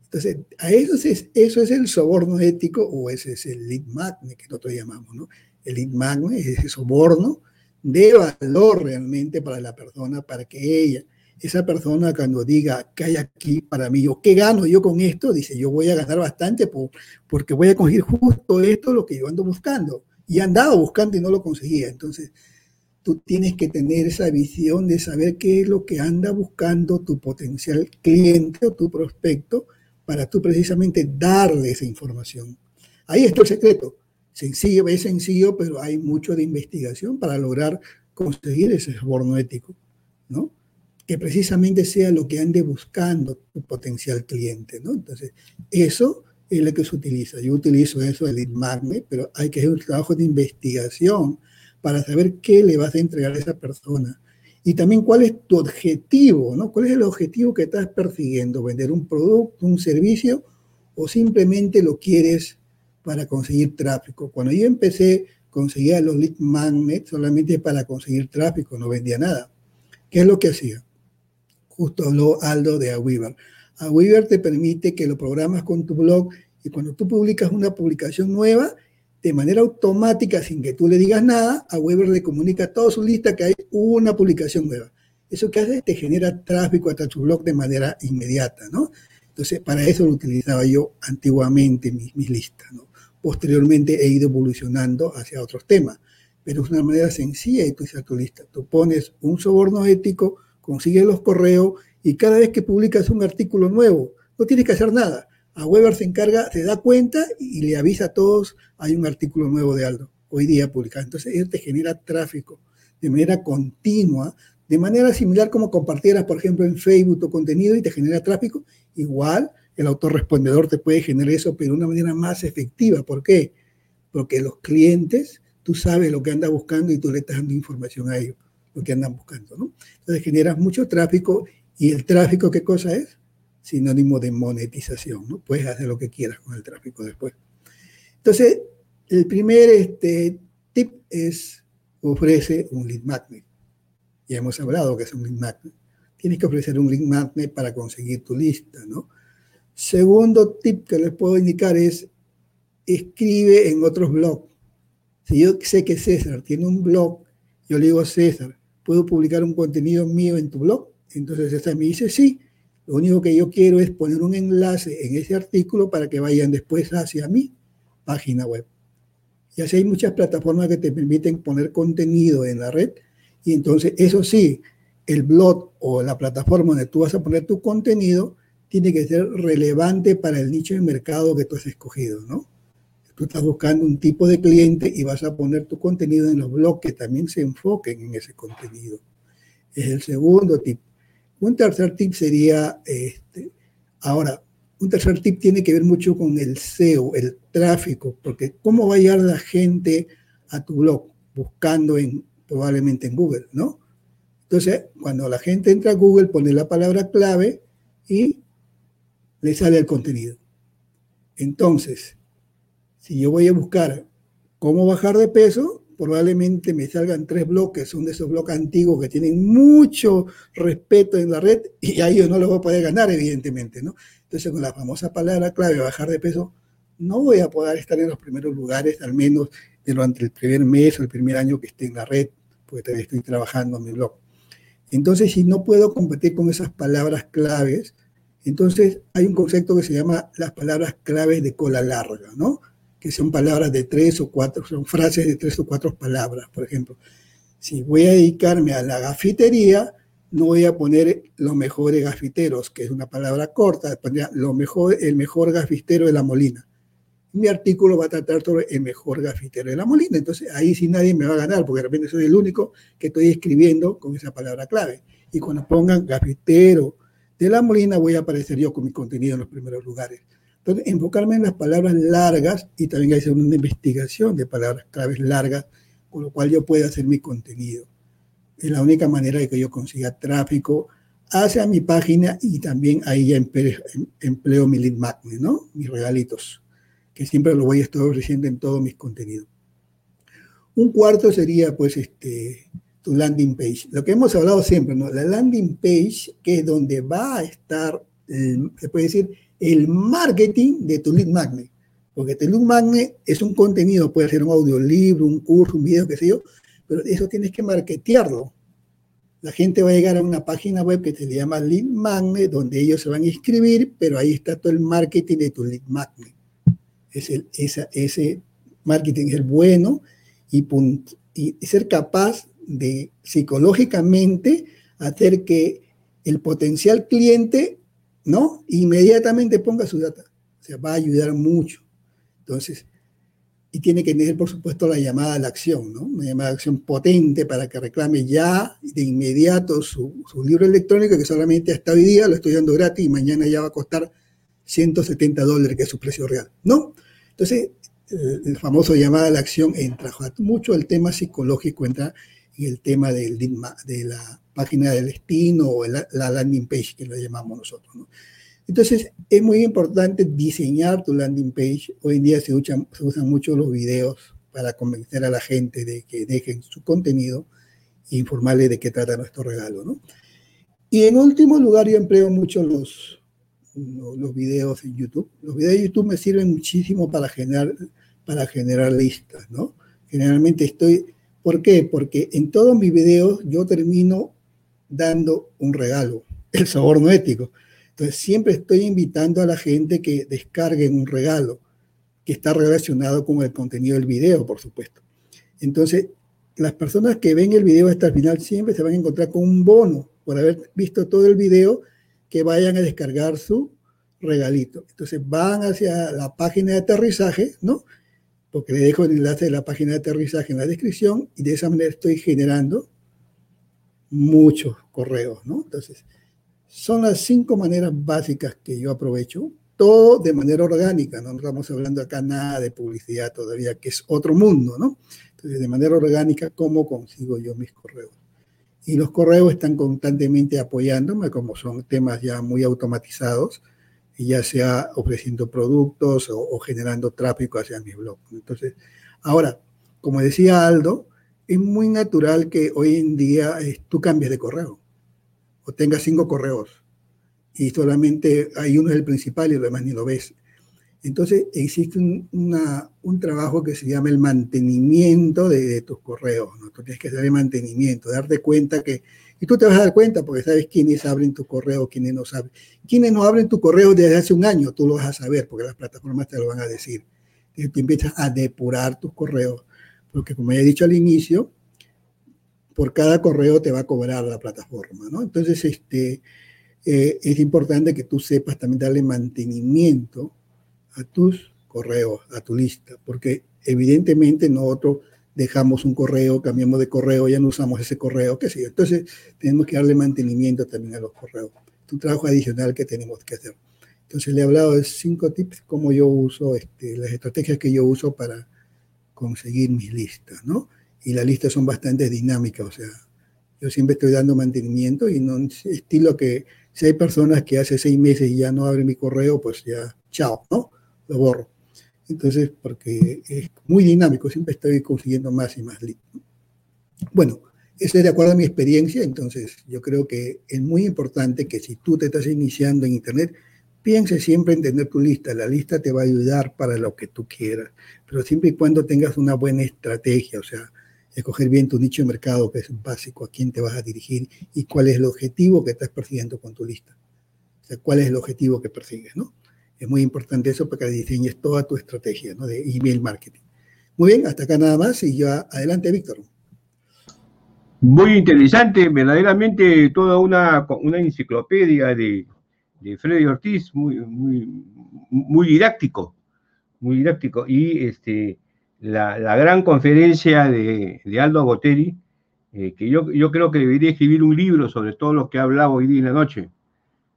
Entonces, a eso es, eso es el soborno ético o ese es el lead magnet que nosotros llamamos, ¿no? El lead magnet es ese soborno de valor realmente para la persona, para que ella, esa persona cuando diga, ¿qué hay aquí para mí? ¿O qué gano yo con esto? Dice, yo voy a ganar bastante porque voy a conseguir justo esto, lo que yo ando buscando. Y andaba buscando y no lo conseguía. Entonces, tú tienes que tener esa visión de saber qué es lo que anda buscando tu potencial cliente o tu prospecto para tú precisamente darle esa información. Ahí está el secreto. Sencillo, es sencillo, pero hay mucho de investigación para lograr conseguir ese soborno ético, ¿no? Que precisamente sea lo que ande buscando tu potencial cliente, ¿no? Entonces, eso es lo que se utiliza. Yo utilizo eso, el magnet, pero hay que hacer un trabajo de investigación para saber qué le vas a entregar a esa persona y también cuál es tu objetivo, ¿no? ¿Cuál es el objetivo que estás persiguiendo? ¿Vender un producto, un servicio o simplemente lo quieres para conseguir tráfico? Cuando yo empecé, conseguía los lead magnets solamente para conseguir tráfico, no vendía nada. ¿Qué es lo que hacía? Justo habló Aldo de Aweaver. Aweaver te permite que lo programas con tu blog y cuando tú publicas una publicación nueva, de manera automática, sin que tú le digas nada, a Weber le comunica a toda su lista que hay una publicación nueva. Eso que hace te genera tráfico hasta tu blog de manera inmediata, ¿no? Entonces, para eso lo utilizaba yo antiguamente mis, listas. Posteriormente he ido evolucionando hacia otros temas, pero es una manera sencilla de utilizar tu lista. Tú pones un soborno ético, consigues los correos y cada vez que publicas un artículo nuevo, no tienes que hacer nada a Weber se encarga, se da cuenta y le avisa a todos, hay un artículo nuevo de Aldo, hoy día publicado. Entonces, él te genera tráfico de manera continua, de manera similar como compartieras, por ejemplo, en Facebook tu contenido y te genera tráfico, igual el autorrespondedor te puede generar eso, pero de una manera más efectiva. ¿Por qué? Porque los clientes, tú sabes lo que anda buscando y tú le estás dando información a ellos, lo que andan buscando, ¿no? Entonces generas mucho tráfico y el tráfico, ¿qué cosa es? Sinónimo de monetización, ¿no? Puedes hacer lo que quieras con el tráfico después. Entonces, el primer este, tip es ofrece un lead magnet. Ya hemos hablado que es un lead magnet. Tienes que ofrecer un lead magnet para conseguir tu lista, ¿no? Segundo tip que les puedo indicar es escribe en otros blogs. Si yo sé que César tiene un blog, yo le digo César, ¿puedo publicar un contenido mío en tu blog? Entonces César me dice sí, lo único que yo quiero es poner un enlace en ese artículo para que vayan después hacia mi página web. Y así hay muchas plataformas que te permiten poner contenido en la red. Y entonces, eso sí, el blog o la plataforma donde tú vas a poner tu contenido tiene que ser relevante para el nicho de mercado que tú has escogido, ¿no? Tú estás buscando un tipo de cliente y vas a poner tu contenido en los blogs que también se enfoquen en ese contenido. Es el segundo tipo. Un tercer tip sería, este, ahora, un tercer tip tiene que ver mucho con el SEO, el tráfico, porque ¿cómo va a llegar la gente a tu blog? Buscando en, probablemente en Google, ¿no? Entonces, cuando la gente entra a Google, pone la palabra clave y le sale el contenido. Entonces, si yo voy a buscar cómo bajar de peso, probablemente me salgan tres bloques, son de esos bloques antiguos que tienen mucho respeto en la red y a ellos no los voy a poder ganar, evidentemente, ¿no? Entonces, con la famosa palabra clave, bajar de peso, no voy a poder estar en los primeros lugares, al menos durante el primer mes o el primer año que esté en la red, porque todavía estoy trabajando en mi blog. Entonces, si no puedo competir con esas palabras claves, Entonces, hay un concepto que se llama las palabras claves de cola larga, ¿no? Que son palabras de tres o cuatro, son frases de tres o cuatro palabras. Por ejemplo, si voy a dedicarme a la gafitería, no voy a poner los mejores gafiteros, que es una palabra corta, pondría lo mejor, el mejor gafitero de la Molina. Mi artículo va a tratar sobre el mejor gafitero de la Molina. Entonces ahí sí nadie me va a ganar, porque de repente soy el único que estoy escribiendo con esa palabra clave. Y cuando pongan gafitero de la Molina, voy a aparecer yo con mi contenido en los primeros lugares. Entonces, enfocarme en las palabras largas y también hay una investigación de palabras claves largas, con lo cual yo pueda hacer mi contenido es la única manera de que yo consiga tráfico hacia mi página y también ahí ya empleo, mi lead magnet, ¿no? Mis regalitos, que siempre lo voy a estar ofreciendo en todos mis contenidos. Un cuarto sería, pues, este, tu landing page. Lo que hemos hablado siempre, ¿no? La landing page, que es donde va a estar, se puede decir, el marketing de tu lead magnet. Porque tu lead magnet es un contenido, puede ser un audiolibro, un curso, un video, qué sé yo, pero eso tienes que marketearlo. La gente va a llegar a una página web que se llama Lead Magnet, donde ellos se van a inscribir, pero ahí está todo el marketing de tu Lead Magnet. Es el, ese marketing es bueno y, y ser capaz de psicológicamente hacer que el potencial cliente, ¿no? Inmediatamente ponga su data. O sea, va a ayudar mucho. Entonces, y tiene que tener, por supuesto, la llamada a la acción, ¿no? Una llamada a acción potente para que reclame ya de inmediato su, su, libro electrónico, que solamente hasta hoy día lo estoy dando gratis y mañana ya va a costar 170 dólares, que es su precio real, ¿no? Entonces, el, famoso llamada a la acción entra mucho el tema psicológico, entra en el tema del, de la página del destino o la, la landing page que lo llamamos nosotros, ¿no? Entonces, es muy importante diseñar tu landing page. Hoy en día se, usan, se usan mucho los videos para convencer a la gente de que dejen su contenido e informarle de qué trata nuestro regalo, ¿no? Y en último lugar, yo empleo mucho los, los, videos en YouTube. Los videos de YouTube me sirven muchísimo para generar, para generar listas, ¿no? Generalmente estoy... ¿Por qué? Porque en todos mis videos yo termino dando un regalo, el sabor no ético. Entonces siempre estoy invitando a la gente que descarguen un regalo que está relacionado con el contenido del video, por supuesto. Entonces, las personas que ven el video hasta el final siempre se van a encontrar con un bono por haber visto todo el video que vayan a descargar su regalito. Entonces van hacia la página de aterrizaje, ¿no? Porque le dejo el enlace de la página de aterrizaje en la descripción y de esa manera estoy generando muchos correos, ¿no? Entonces, son las cinco maneras básicas que yo aprovecho, todo de manera orgánica, no estamos hablando acá nada de publicidad todavía, que es otro mundo, ¿no? Entonces, de manera orgánica, ¿cómo consigo yo mis correos? Y los correos están constantemente apoyándome, como son temas ya muy automatizados, ya sea ofreciendo productos o, generando tráfico hacia mi blog. Entonces, ahora, como decía Aldo, es muy natural que hoy en día eh, tú cambies de correo o tengas cinco correos y solamente hay uno es el principal y lo demás ni lo ves. Entonces existe un, un trabajo que se llama el mantenimiento de, tus correos. ¿no? Tú tienes que hacer el mantenimiento, darte cuenta que, y tú te vas a dar cuenta porque sabes quiénes abren tu correo, quiénes no saben. Quienes no abren tu correo desde hace un año, tú lo vas a saber porque las plataformas te lo van a decir. Y tú empiezas a depurar tus correos, porque como ya he dicho al inicio, por cada correo te va a cobrar la plataforma, ¿no? Entonces, este, eh, es importante que tú sepas también darle mantenimiento a tus correos, a tu lista, porque evidentemente nosotros dejamos un correo, cambiamos de correo, ya no usamos ese correo, qué sé yo. Entonces, tenemos que darle mantenimiento también a los correos. Es un trabajo adicional que tenemos que hacer. Entonces, le he hablado de cinco tips, cómo yo uso, este, las estrategias que yo uso para conseguir mis listas, ¿no? y las listas son bastante dinámicas, o sea, yo siempre estoy dando mantenimiento y no estilo que si hay personas que hace seis meses ya no abren mi correo, pues ya, chao, ¿no? Lo borro. Entonces, porque es muy dinámico, siempre estoy consiguiendo más y más leads. Bueno, eso es de acuerdo a mi experiencia, entonces yo creo que es muy importante que si tú te estás iniciando en Internet, piense siempre en tener tu lista. La lista te va a ayudar para lo que tú quieras, pero siempre y cuando tengas una buena estrategia, o sea, escoger bien tu nicho de mercado, que es básico, a quién te vas a dirigir y cuál es el objetivo que estás persiguiendo con tu lista. cuál es el objetivo que persigues, ¿no? Es muy importante eso para que diseñes toda tu estrategia ¿no? de email marketing. Muy bien, hasta acá nada más y ya adelante, Víctor.
Muy interesante, verdaderamente toda una enciclopedia de, de Freddy Ortiz, muy, muy, muy didáctico, muy didáctico. Y este, la, la gran conferencia de, de Aldo Boteri, eh, que yo, yo creo que debería escribir un libro sobre todo lo que ha hablado hoy día en la noche.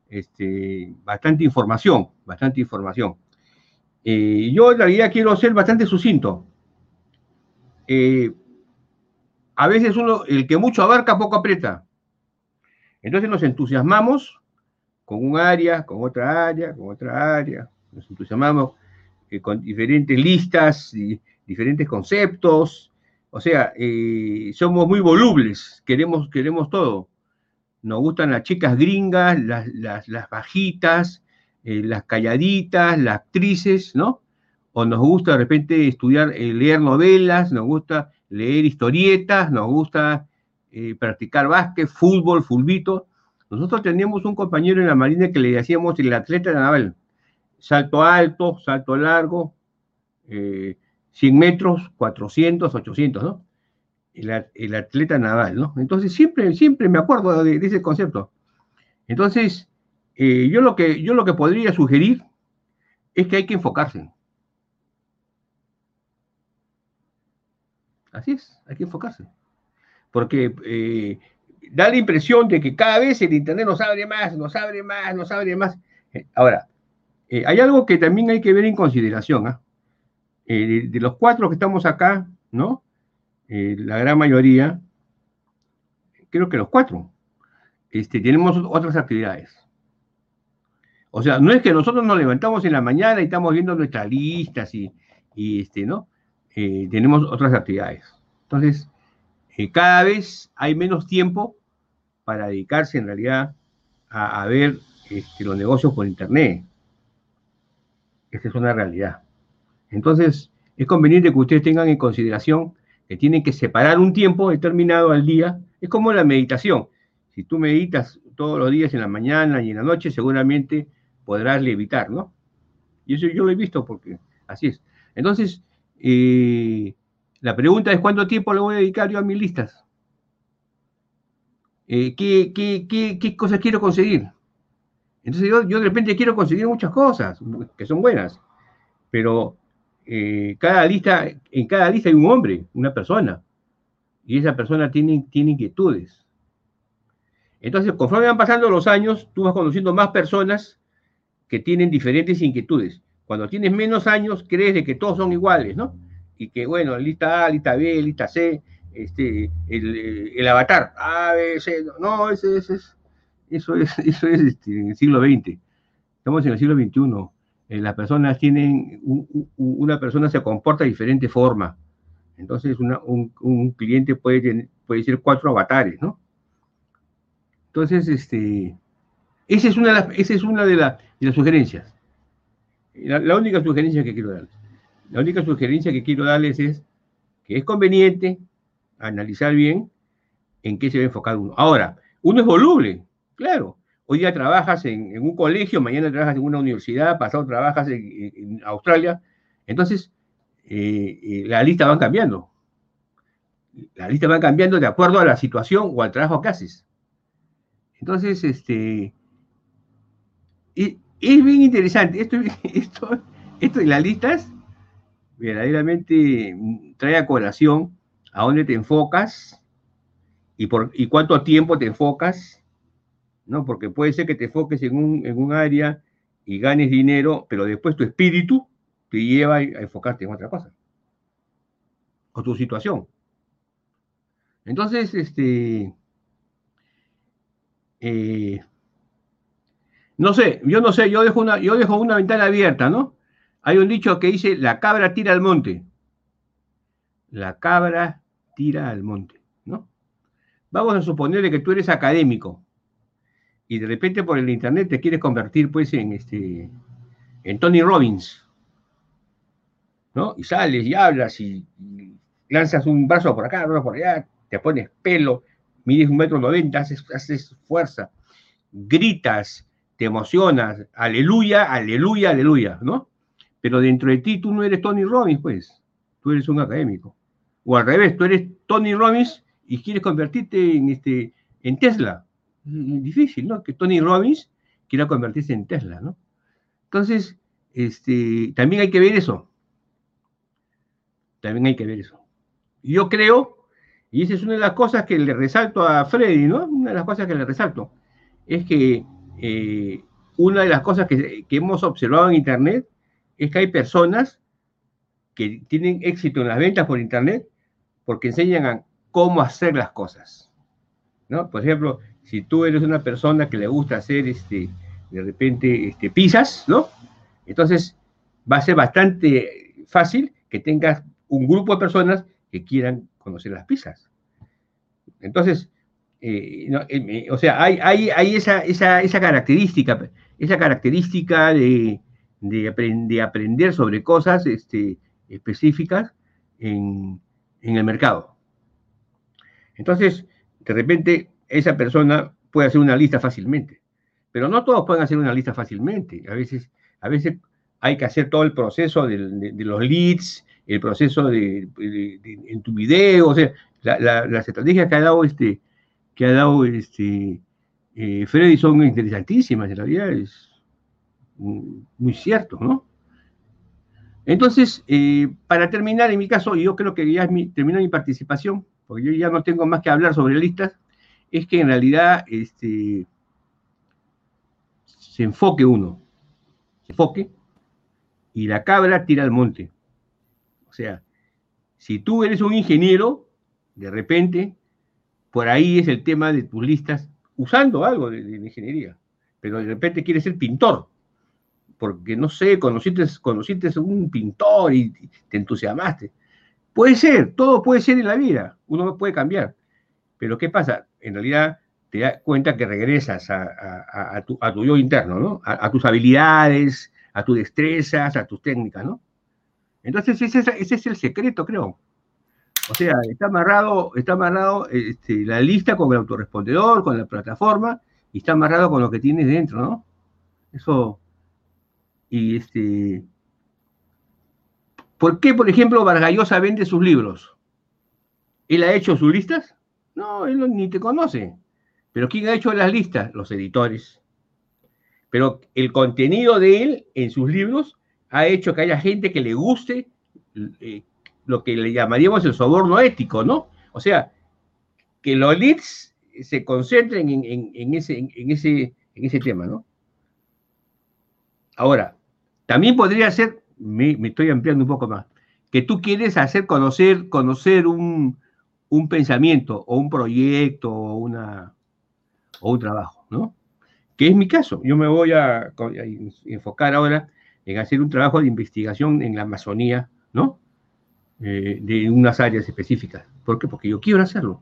Este, bastante información, bastante información. Eh, yo en realidad quiero ser bastante sucinto. Eh, a veces uno, el que mucho abarca, poco aprieta. Entonces nos entusiasmamos con un área, con otra área, con otra área. Nos entusiasmamos eh, con diferentes listas y diferentes conceptos. O sea, somos muy volubles, queremos, queremos todo nos gustan las chicas gringas, las, bajitas, eh, las calladitas, las actrices, ¿no? O nos gusta de repente estudiar, eh, leer novelas, nos gusta leer historietas, nos gusta eh, practicar básquet, fútbol, fulbito. Nosotros teníamos un compañero en la Marina que le decíamos el atleta naval. Salto alto, salto largo, 100 metros, 400, 800, ¿no? el, atleta naval, ¿no? Entonces siempre, siempre me acuerdo de, ese concepto. Entonces, eh, yo, lo que, yo lo que podría sugerir es que hay que enfocarse. Así es, hay que enfocarse. Porque eh, da la impresión de que cada vez el Internet nos abre más, nos abre más, nos abre más. Eh, ahora, hay algo que también hay que ver en consideración. ¿ah? de, los cuatro que estamos acá, ¿no? Eh, la gran mayoría, creo que los cuatro, este, tenemos otras actividades. O sea, no es que nosotros nos levantamos en la mañana y estamos viendo nuestras listas y, este, ¿no? Eh, tenemos otras actividades. Entonces, eh, cada vez hay menos tiempo para dedicarse en realidad a, ver este, los negocios por Internet. Esa es una realidad. Entonces, es conveniente que ustedes tengan en consideración que tienen que separar un tiempo determinado al día. Es como la meditación. Si tú meditas todos los días en la mañana y en la noche, seguramente podrás levitar, ¿no? Y eso yo lo he visto porque así es. Entonces, eh, la pregunta es cuánto tiempo le voy a dedicar yo a mis listas. Eh, ¿qué, qué, cosas quiero conseguir? Entonces yo, yo de repente quiero conseguir muchas cosas que son buenas, pero eh, cada lista, en cada lista hay un hombre, una persona, y esa persona tiene, tiene inquietudes. Entonces, conforme van pasando los años, tú vas conociendo más personas que tienen diferentes inquietudes. Cuando tienes menos años, crees de que todos son iguales, ¿no? Y que, bueno, lista A, lista B, lista C, este, el, avatar, A, B, C, no, ese, ese es, eso es, eso es este, el siglo XX. Estamos en el siglo XXI. Eh, las personas tienen, una persona se comporta de diferente forma. Entonces, un, cliente puede, tener, puede ser cuatro avatares, ¿no? Entonces, este, esa es una de, esa es una de, las sugerencias. La, única sugerencia que quiero darles. La única sugerencia que quiero darles es que es conveniente analizar bien en qué se va a enfocar uno. Ahora, uno es voluble, claro. Hoy día trabajas en, un colegio, mañana trabajas en una universidad, pasado trabajas en, Australia. Entonces, eh, eh, la lista va cambiando. La lista va cambiando de acuerdo a la situación o al trabajo que haces. Entonces, este, es, bien interesante. Esto, esto, esto de las listas verdaderamente trae a colación a dónde te enfocas y, por, y cuánto tiempo te enfocas ¿no? Porque puede ser que te enfoques en un, en un área y ganes dinero, pero después tu espíritu te lleva a enfocarte en otra cosa. O tu situación. Entonces, este. Eh, no sé, yo no sé, yo dejo, una, yo dejo una ventana abierta, ¿no? Hay un dicho que dice, la cabra tira al monte. La cabra tira al monte, ¿no? Vamos a suponer que tú eres académico, y de repente por el internet te quieres convertir pues en este en Tony Robbins, ¿no? Y sales y hablas y, lanzas un brazo por acá, otro por allá, te pones pelo, mides un metro noventa, haces, haces fuerza, gritas, te emocionas, aleluya, aleluya, aleluya, ¿no? Pero dentro de ti tú no eres Tony Robbins, pues, tú eres un académico. O al revés, tú eres Tony Robbins y quieres convertirte en, este, en Tesla. Es difícil, ¿no? Que Tony Robbins quiera convertirse en Tesla, ¿no? Entonces, este, también hay que ver eso. También hay que ver eso. Yo creo, y esa es una de las cosas que le resalto a Freddy, ¿no? Una de las cosas que le resalto, es que eh, una de las cosas que, hemos observado en Internet es que hay personas que tienen éxito en las ventas por Internet porque enseñan cómo hacer las cosas. ¿no? Por ejemplo, si tú eres una persona que le gusta hacer este, de repente este, pizzas, ¿no? Entonces va a ser bastante fácil que tengas un grupo de personas que quieran conocer las pizzas. Entonces, eh, eh, o sea, hay, hay, esa, esa, característica, esa característica de, de, aprender sobre cosas este, específicas en, el mercado. Entonces, de repente, esa persona puede hacer una lista fácilmente, pero no todos pueden hacer una lista fácilmente. A veces, a veces hay que hacer todo el proceso de, los leads, el proceso de, en tu video, o sea, las estrategias que ha dado este, que ha dado este, eh, Freddy son interesantísimas, en realidad es muy cierto, ¿no? Entonces, eh, para terminar, en mi caso, yo creo que ya termino mi participación, porque yo ya no tengo más que hablar sobre listas, es que en realidad este, se enfoque uno, se enfoque, y la cabra tira al monte. O sea, si tú eres un ingeniero, de repente por ahí es el tema de tus listas, usando algo de, ingeniería, pero de repente quieres ser pintor, porque no sé, conociste, conociste a un pintor y te entusiasmaste. Puede ser, todo puede ser en la vida, uno puede cambiar. Pero ¿qué pasa? En realidad te das cuenta que regresas a, tu, yo interno, ¿no? A, tus habilidades, a tus destrezas, a tus técnicas, ¿no? Entonces ese es el secreto, creo. O sea, está amarrado, está amarrado este, la lista con el autorrespondedor, con la plataforma, y está amarrado con lo que tienes dentro, ¿no? Eso. Y este. ¿Por qué, por ejemplo, Vargallosa vende sus libros? ¿Él ha hecho sus listas? No, él ni te conoce. Pero ¿quién ha hecho las listas? Los editores. Pero el contenido de él en sus libros ha hecho que haya gente que le guste, eh, lo que le llamaríamos el soborno ético, ¿no? O sea, que los leads se concentren en, ese, en, ese, en ese tema, ¿no? Ahora, también podría ser, me, estoy ampliando un poco más, que tú quieres hacer conocer, conocer un, pensamiento o un proyecto o, una, o un trabajo, ¿no? Que es mi caso. Yo me voy a enfocar ahora en hacer un trabajo de investigación en la Amazonía, ¿no? Eh, de unas áreas específicas. ¿Por qué? Porque yo quiero hacerlo.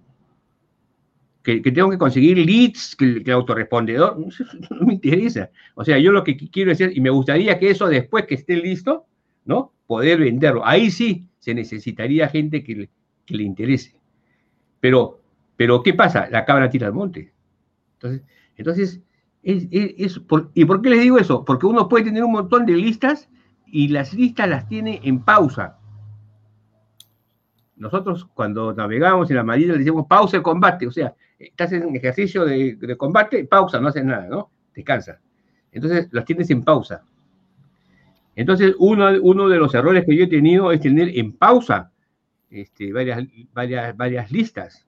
Que, tengo que conseguir leads, que, el autorrespondedor, no, me interesa. O sea, yo lo que quiero hacer, y me gustaría que eso después que esté listo, ¿no? Poder venderlo. Ahí sí se necesitaría gente que le, le interese. Pero, pero, ¿qué pasa? La cabra tira al monte. Entonces, entonces es, ¿y por qué les digo eso? Porque uno puede tener un montón de listas y las listas las tiene en pausa nosotros cuando navegamos en la marina le decimos pausa el combate, o sea, estás en ejercicio de, combate, pausa, no haces nada, ¿no? Descansa. Entonces las tienes en pausa. Entonces, uno, uno de los errores que yo he tenido es tener en pausa este, varias, varias, varias listas.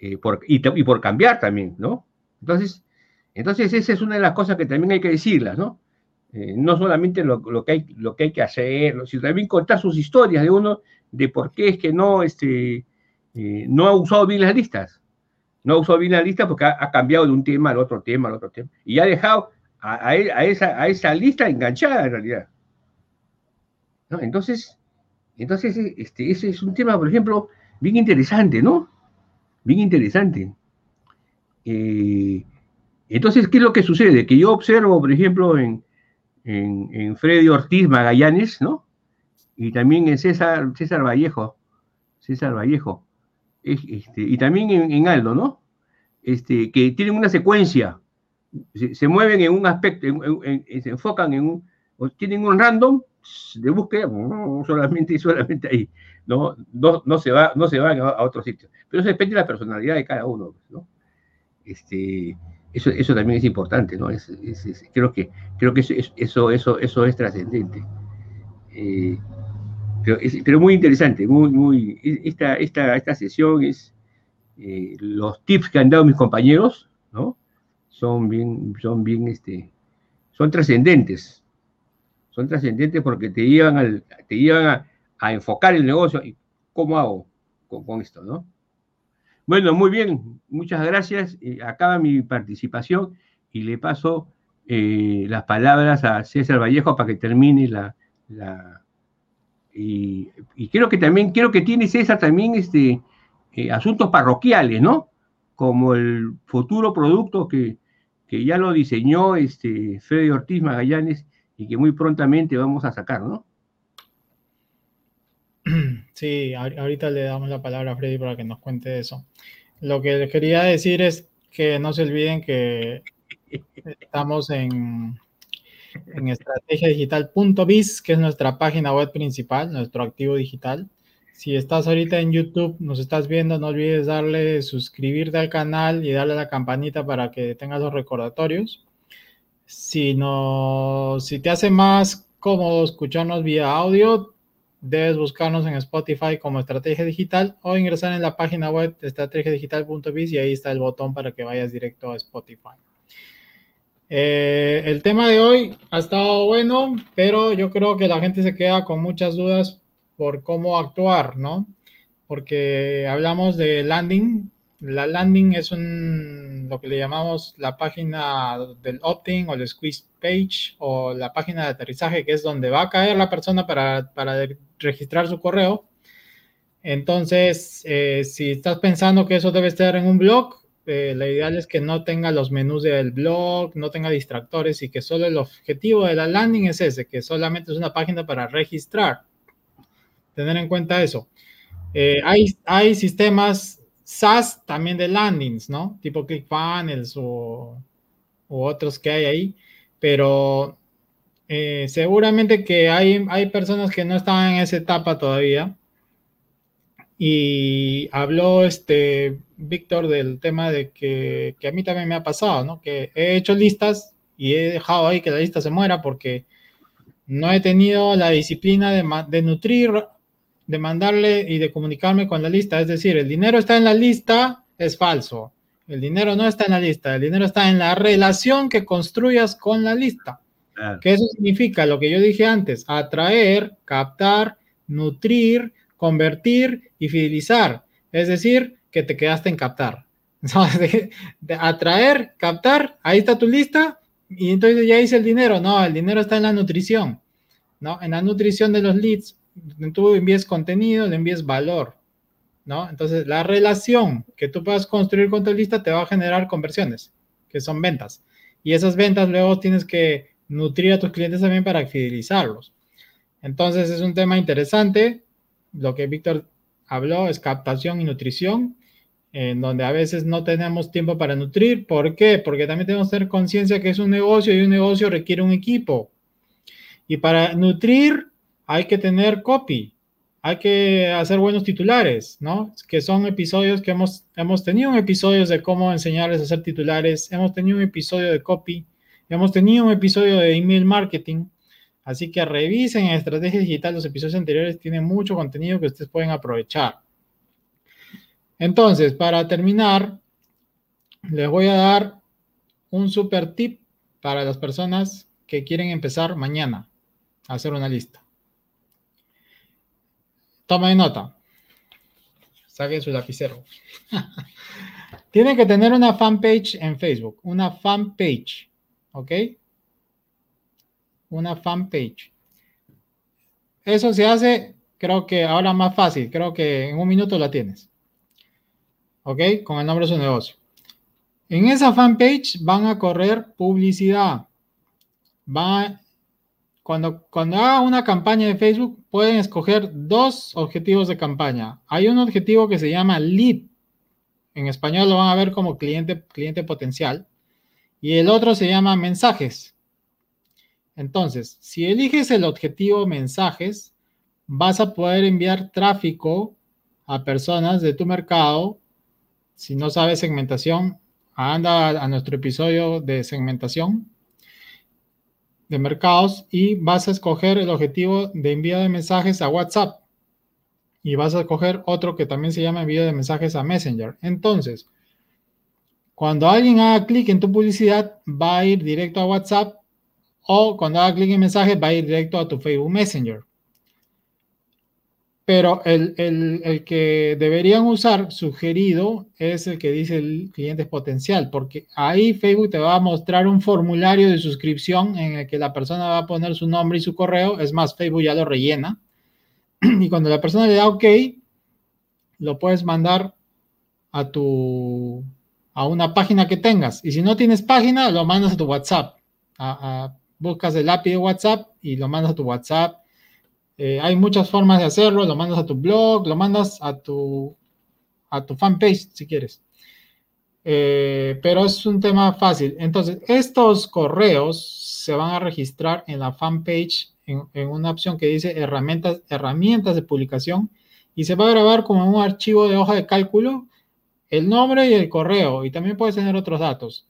Eh, y, por cambiar también, ¿no? Entonces, entonces, esa es una de las cosas que también hay que decirlas, ¿no? Eh, no solamente lo, que hay, lo que hay que hacer, sino también contar sus historias de uno de por qué es que no, este, eh, no ha usado bien las listas. No ha usado bien las listas porque ha, cambiado de un tema al otro tema, al otro tema. Y ha dejado a, esa, a esa, lista enganchada en realidad. Entonces, entonces este, ese es un tema, por ejemplo, bien interesante, ¿no? Bien interesante. Eh, entonces, ¿qué es lo que sucede? Que yo observo, por ejemplo, en, en, en Freddy Ortiz Magallanes, ¿no? y también en César, César Vallejo, César Vallejo, este, y también en, Aldo, ¿no? Este, que tienen una secuencia, se, mueven en un aspecto, se enfocan en un, o tienen un random de búsqueda, solamente y solamente ahí, ¿no? No, no, se, va, no se van a, otro sitio. Pero eso depende de la personalidad de cada uno, ¿no? Este, eso, eso también es importante, ¿no? Es, creo que, creo que eso, eso, eso, es trascendente. Eh, pero, muy interesante, muy, muy, esta, esta, esta sesión es, eh, los tips que han dado mis compañeros, ¿no? Son bien, son bien, este, son trascendentes, son trascendentes porque te llevan, al, te llevan a, enfocar el negocio y cómo hago con, esto, ¿no? Bueno, muy bien, muchas gracias. Eh, acaba mi participación y le paso eh, las palabras a César Vallejo para que termine la, y, creo que también, creo que tiene César también este, eh, asuntos parroquiales, ¿no? Como el futuro producto que, que ya lo diseñó este Fede Ortiz Magallanes y que muy prontamente vamos a sacar, ¿no?
Sí, ahorita le damos la palabra a Freddy para que nos cuente eso. Lo que les quería decir es que no se olviden que estamos en, en estrategiadigital.biz, que es nuestra página web principal, nuestro activo digital. Si estás ahorita en YouTube, nos estás viendo, no olvides darle suscribirte al canal y darle a la campanita para que tengas los recordatorios. Si, no, si te hace más cómodo escucharnos vía audio, debes buscarnos en Spotify como Estrategia Digital o ingresar en la página web de estrategiadigital.biz y ahí está el botón para que vayas directo a Spotify. Eh, el tema de hoy ha estado bueno, pero yo creo que la gente se queda con muchas dudas por cómo actuar, ¿no? Porque hablamos de landing, la landing es lo que le llamamos la página del opt-in o el squeeze page o la página de aterrizaje, que es donde va a caer la persona para, registrar su correo. Entonces, eh, si estás pensando que eso debe estar en un blog, eh, la ideal es que no tenga los menús del blog, no tenga distractores y que solo el objetivo de la landing es ese, que solamente es una página para registrar. Tener en cuenta eso. Eh, hay sistemas SaaS también de landings, ¿no? Tipo ClickFunnels o, o otros que hay ahí, pero eh, seguramente que hay, hay personas que no están en esa etapa todavía. Y habló este Víctor del tema de que, que, a mí también me ha pasado, ¿no? Que he hecho listas y he dejado ahí que la lista se muera porque no he tenido la disciplina de, de nutrir de mandarle y de comunicarme con la lista. Es decir, el dinero está en la lista, es falso. El dinero no está en la lista, el dinero está en la relación que construyas con la lista. Ah. ¿Qué eso significa? Lo que yo dije antes, atraer, captar, nutrir, convertir y fidelizar. Es decir, que te quedaste en captar. atraer, captar, ahí está tu lista y entonces ya hice el dinero. No, el dinero está en la nutrición, ¿no? En la nutrición de los leads tú envíes contenido, le envíes valor, ¿no? Entonces, la relación que tú puedas construir con tu lista te va a generar conversiones, que son ventas. Y esas ventas luego tienes que nutrir a tus clientes también para fidelizarlos. Entonces, es un tema interesante. Lo que Víctor habló es captación y nutrición, en donde a veces no tenemos tiempo para nutrir. ¿Por qué? Porque también tenemos que tener conciencia que es un negocio y un negocio requiere un equipo. Y para nutrir hay que tener copy, hay que hacer buenos titulares, ¿no? Que son episodios que hemos, hemos tenido episodios de cómo enseñarles a hacer titulares, hemos tenido un episodio de copy, hemos tenido un episodio de email marketing, así que revisen en Estrategia Digital, los episodios anteriores tienen mucho contenido que ustedes pueden aprovechar. Entonces, para terminar, les voy a dar un super tip para las personas que quieren empezar mañana a hacer una lista. Toma nota. Saquen su lapicero. Tienen que tener una fanpage en Facebook. Una fanpage. ¿Ok? Una fanpage. Eso se hace, creo que ahora más fácil. Creo que en un minuto la tienes. ¿Ok? Con el nombre de su negocio. En esa fanpage van a correr publicidad. Va cuando, cuando haga una campaña de Facebook, pueden escoger dos objetivos de campaña. Hay un objetivo que se llama lead. En español lo van a ver como cliente, cliente potencial. y el otro se llama mensajes. Entonces, si eliges el objetivo mensajes, vas a poder enviar tráfico a personas de tu mercado. Si no sabes segmentación, anda a nuestro episodio de segmentación de mercados y vas a escoger el objetivo de envío de mensajes a WhatsApp y vas a escoger otro que también se llama envío de mensajes a Messenger. Entonces, cuando alguien haga clic en tu publicidad, va a ir directo a WhatsApp o cuando haga clic en mensajes, va a ir directo a tu Facebook Messenger. Pero el, el, que deberían usar sugerido es el que dice el cliente potencial, porque ahí Facebook te va a mostrar un formulario de suscripción en el que la persona va a poner su nombre y su correo. Es más, Facebook ya lo rellena. Y cuando la persona le da OK, lo puedes mandar a tu a una página que tengas. Y si no tienes página, lo mandas a tu WhatsApp. buscas el API de WhatsApp y lo mandas a tu WhatsApp eh, hay muchas formas de hacerlo, lo mandas a tu blog, lo mandas a tu, a tu fanpage si quieres. Eh, pero es un tema fácil. Entonces, estos correos se van a registrar en la fanpage en, en, una opción que dice herramientas, herramientas de publicación y se va a grabar como un archivo de hoja de cálculo el nombre y el correo y también puedes tener otros datos.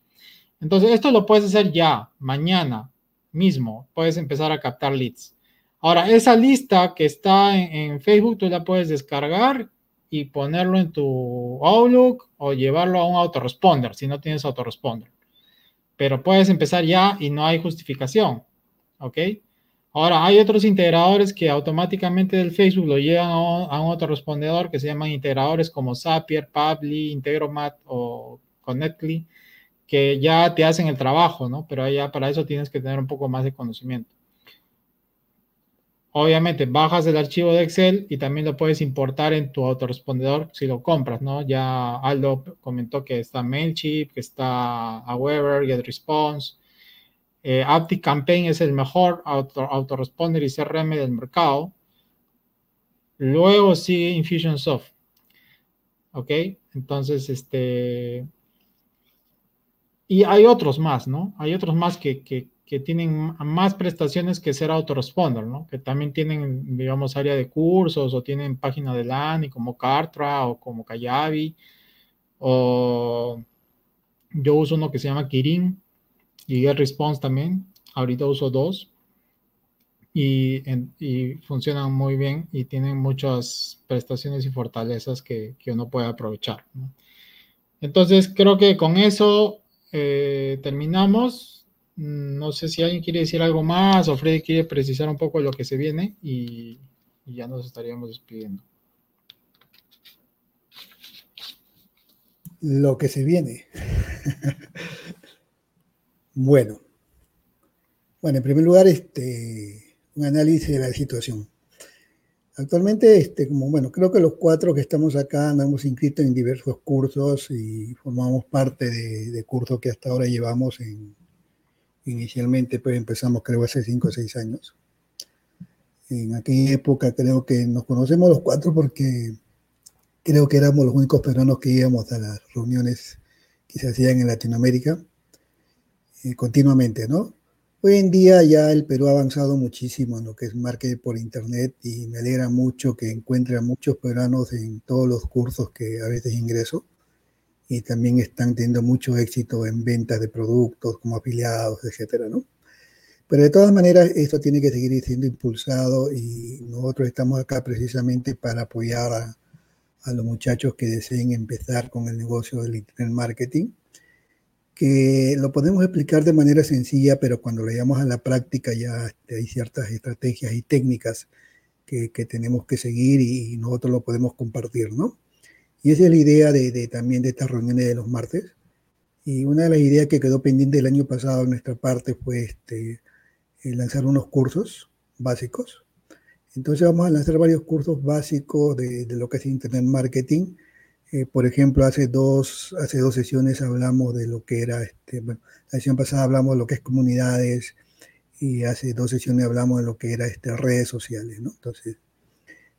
Entonces, esto lo puedes hacer ya, mañana mismo. Puedes empezar a captar leads. Ahora, esa lista que está en, Facebook, tú la puedes descargar y ponerlo en tu Outlook o llevarlo a un autoresponder si no tienes autoresponder. Pero puedes empezar ya y no hay justificación. ¿Ok? Ahora, hay otros integradores que automáticamente del Facebook lo llevan a un, autorespondedor que se llaman integradores como Zapier, Pabli, Integromat o Connectly, que ya te hacen el trabajo, ¿no? Pero ya para eso tienes que tener un poco más de conocimiento. Obviamente bajas el archivo de Excel y también lo puedes importar en tu autorespondedor si lo compras, ¿no? Ya Aldo comentó que está MailChimp, que está Aweber, GetResponse. Eh, Campaign es el mejor autoresponder y CRM del mercado. Luego sigue Infusionsoft. ¿Ok? Entonces, este... Y hay otros más, ¿no? Hay otros más que, que tienen más prestaciones que ser autoresponder, ¿no? Que también tienen, digamos, área de cursos o tienen página de LAN como Kartra o como Kayabi. O yo uso uno que se llama Kirin y GetResponse también. Ahorita uso dos. Y, y, funcionan muy bien y tienen muchas prestaciones y fortalezas que, que uno puede aprovechar. ¿no? Entonces, creo que con eso eh, terminamos. Mm, no sé si alguien quiere decir algo más o Freddy quiere precisar un poco lo que se viene y, ya nos estaríamos despidiendo.
Lo que se viene. bueno. Bueno, en primer lugar, este, un análisis de la situación. Actualmente, este, como bueno, creo que los cuatro que estamos acá nos hemos inscrito en diversos cursos y formamos parte de, de cursos que hasta ahora llevamos en, Inicialmente pues empezamos creo hace 5 o 6 años. En aquella época creo que nos conocemos los cuatro porque creo que éramos los únicos peruanos que íbamos a las reuniones que se hacían en Latinoamérica eh, continuamente, ¿no? Hoy en día ya el Perú ha avanzado muchísimo en lo que es marketing por internet y me alegra mucho que encuentre a muchos peruanos en todos los cursos que a veces ingreso y también están teniendo mucho éxito en ventas de productos como afiliados, etcétera, ¿no? Pero de todas maneras, esto tiene que seguir siendo impulsado y nosotros estamos acá precisamente para apoyar a, los muchachos que deseen empezar con el negocio del Internet Marketing, que lo podemos explicar de manera sencilla, pero cuando lo llevamos a la práctica ya este, hay ciertas estrategias y técnicas que, que tenemos que seguir y nosotros lo podemos compartir, ¿no? Y esa es la idea de, también de estas reuniones de los martes. Y una de las ideas que quedó pendiente el año pasado en nuestra parte fue este, eh, lanzar unos cursos básicos. Entonces vamos a lanzar varios cursos básicos de, lo que es Internet Marketing. Eh, por ejemplo, hace dos, hace dos sesiones hablamos de lo que era, este, bueno, la sesión pasada hablamos de lo que es comunidades y hace dos sesiones hablamos de lo que era este, redes sociales, ¿no? Entonces,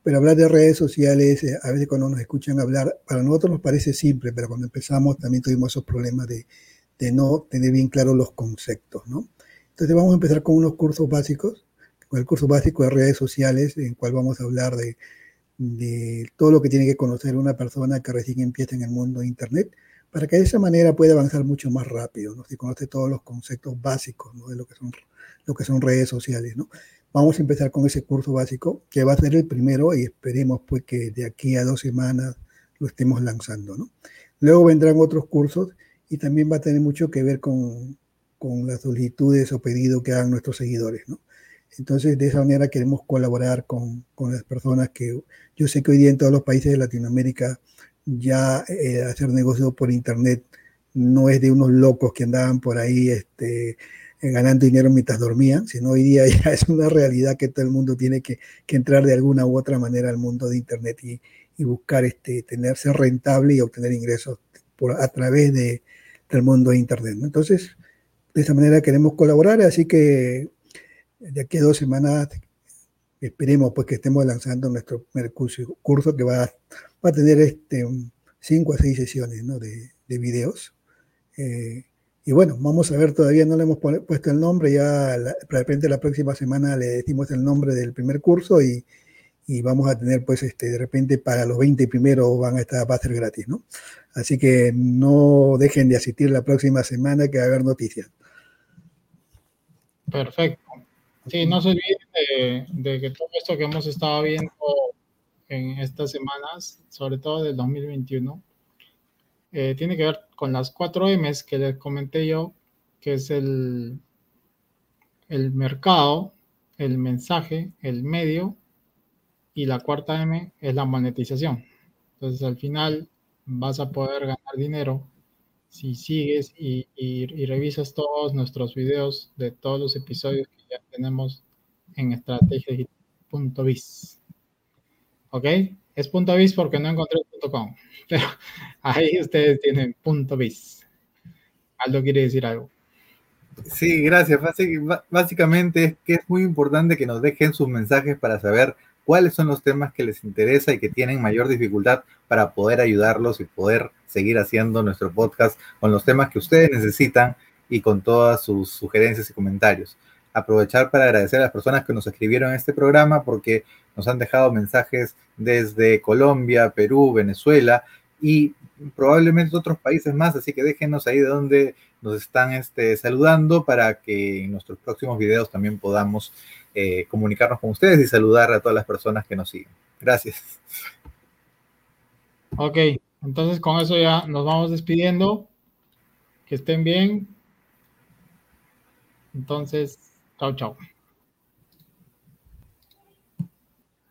pero hablar de redes sociales, eh, a veces cuando nos escuchan hablar, para nosotros nos parece simple, pero cuando empezamos también tuvimos esos problemas de, de no tener bien claros los conceptos, ¿no? Entonces vamos a empezar con unos cursos básicos, con el curso básico de redes sociales, en el cual vamos a hablar de, de todo lo que tiene que conocer una persona que recién empieza en el mundo de Internet, para que de esa manera pueda avanzar mucho más rápido, ¿no? Si conoce todos los conceptos básicos, ¿no? De lo que son, lo que son redes sociales, ¿no? Vamos a empezar con ese curso básico, que va a ser el primero y esperemos pues que de aquí a dos semanas lo estemos lanzando, ¿no? Luego vendrán otros cursos y también va a tener mucho que ver con, con las solicitudes o pedidos que hagan nuestros seguidores, ¿no? Entonces, de esa manera queremos colaborar con, con, las personas que yo sé que hoy día en todos los países de Latinoamérica ya eh, hacer negocio por internet no es de unos locos que andaban por ahí este, ganando dinero mientras dormían, sino hoy día ya es una realidad que todo el mundo tiene que, que entrar de alguna u otra manera al mundo de internet y, y buscar este, tenerse rentable y obtener ingresos por, a través de, del mundo de internet. Entonces, de esa manera queremos colaborar, así que de aquí a dos semanas esperemos pues que estemos lanzando nuestro curso, curso que va, va, a tener este, cinco a seis sesiones ¿no? de, de, videos. Eh, y bueno, vamos a ver, todavía no le hemos puesto el nombre, ya la, de repente la próxima semana le decimos el nombre del primer curso y, y vamos a tener pues este, de repente para los 20 primeros van a estar, va a ser gratis, ¿no? Así que no dejen de asistir la próxima semana que va a haber noticias.
Perfecto. Sí, no se olviden de, de, que todo esto que hemos estado viendo en estas semanas, sobre todo del 2021, eh, tiene que ver con las cuatro M's que les comenté yo, que es el, el mercado, el mensaje, el medio y la cuarta M es la monetización. Entonces al final vas a poder ganar dinero si sigues y, y, y, revisas todos nuestros videos de todos los episodios que ya tenemos en estrategiadigital.biz. ¿Ok? Es punto .biz porque no encontré .com, pero ahí ustedes tienen punto .biz. Aldo quiere decir algo.
Sí, gracias. Básicamente es que es muy importante que nos dejen sus mensajes para saber cuáles son los temas que les interesa y que tienen mayor dificultad para poder ayudarlos y poder seguir haciendo nuestro podcast con los temas que ustedes necesitan y con todas sus sugerencias y comentarios. Aprovechar para agradecer a las personas que nos escribieron en este programa porque nos han dejado mensajes desde Colombia, Perú, Venezuela y probablemente otros países más, así que déjenos ahí de donde nos están este, saludando para que en nuestros próximos videos también podamos eh, comunicarnos con ustedes y saludar a todas las personas que nos siguen. Gracias.
Ok, entonces con eso ya nos vamos despidiendo. Que estén bien. Entonces, 高脚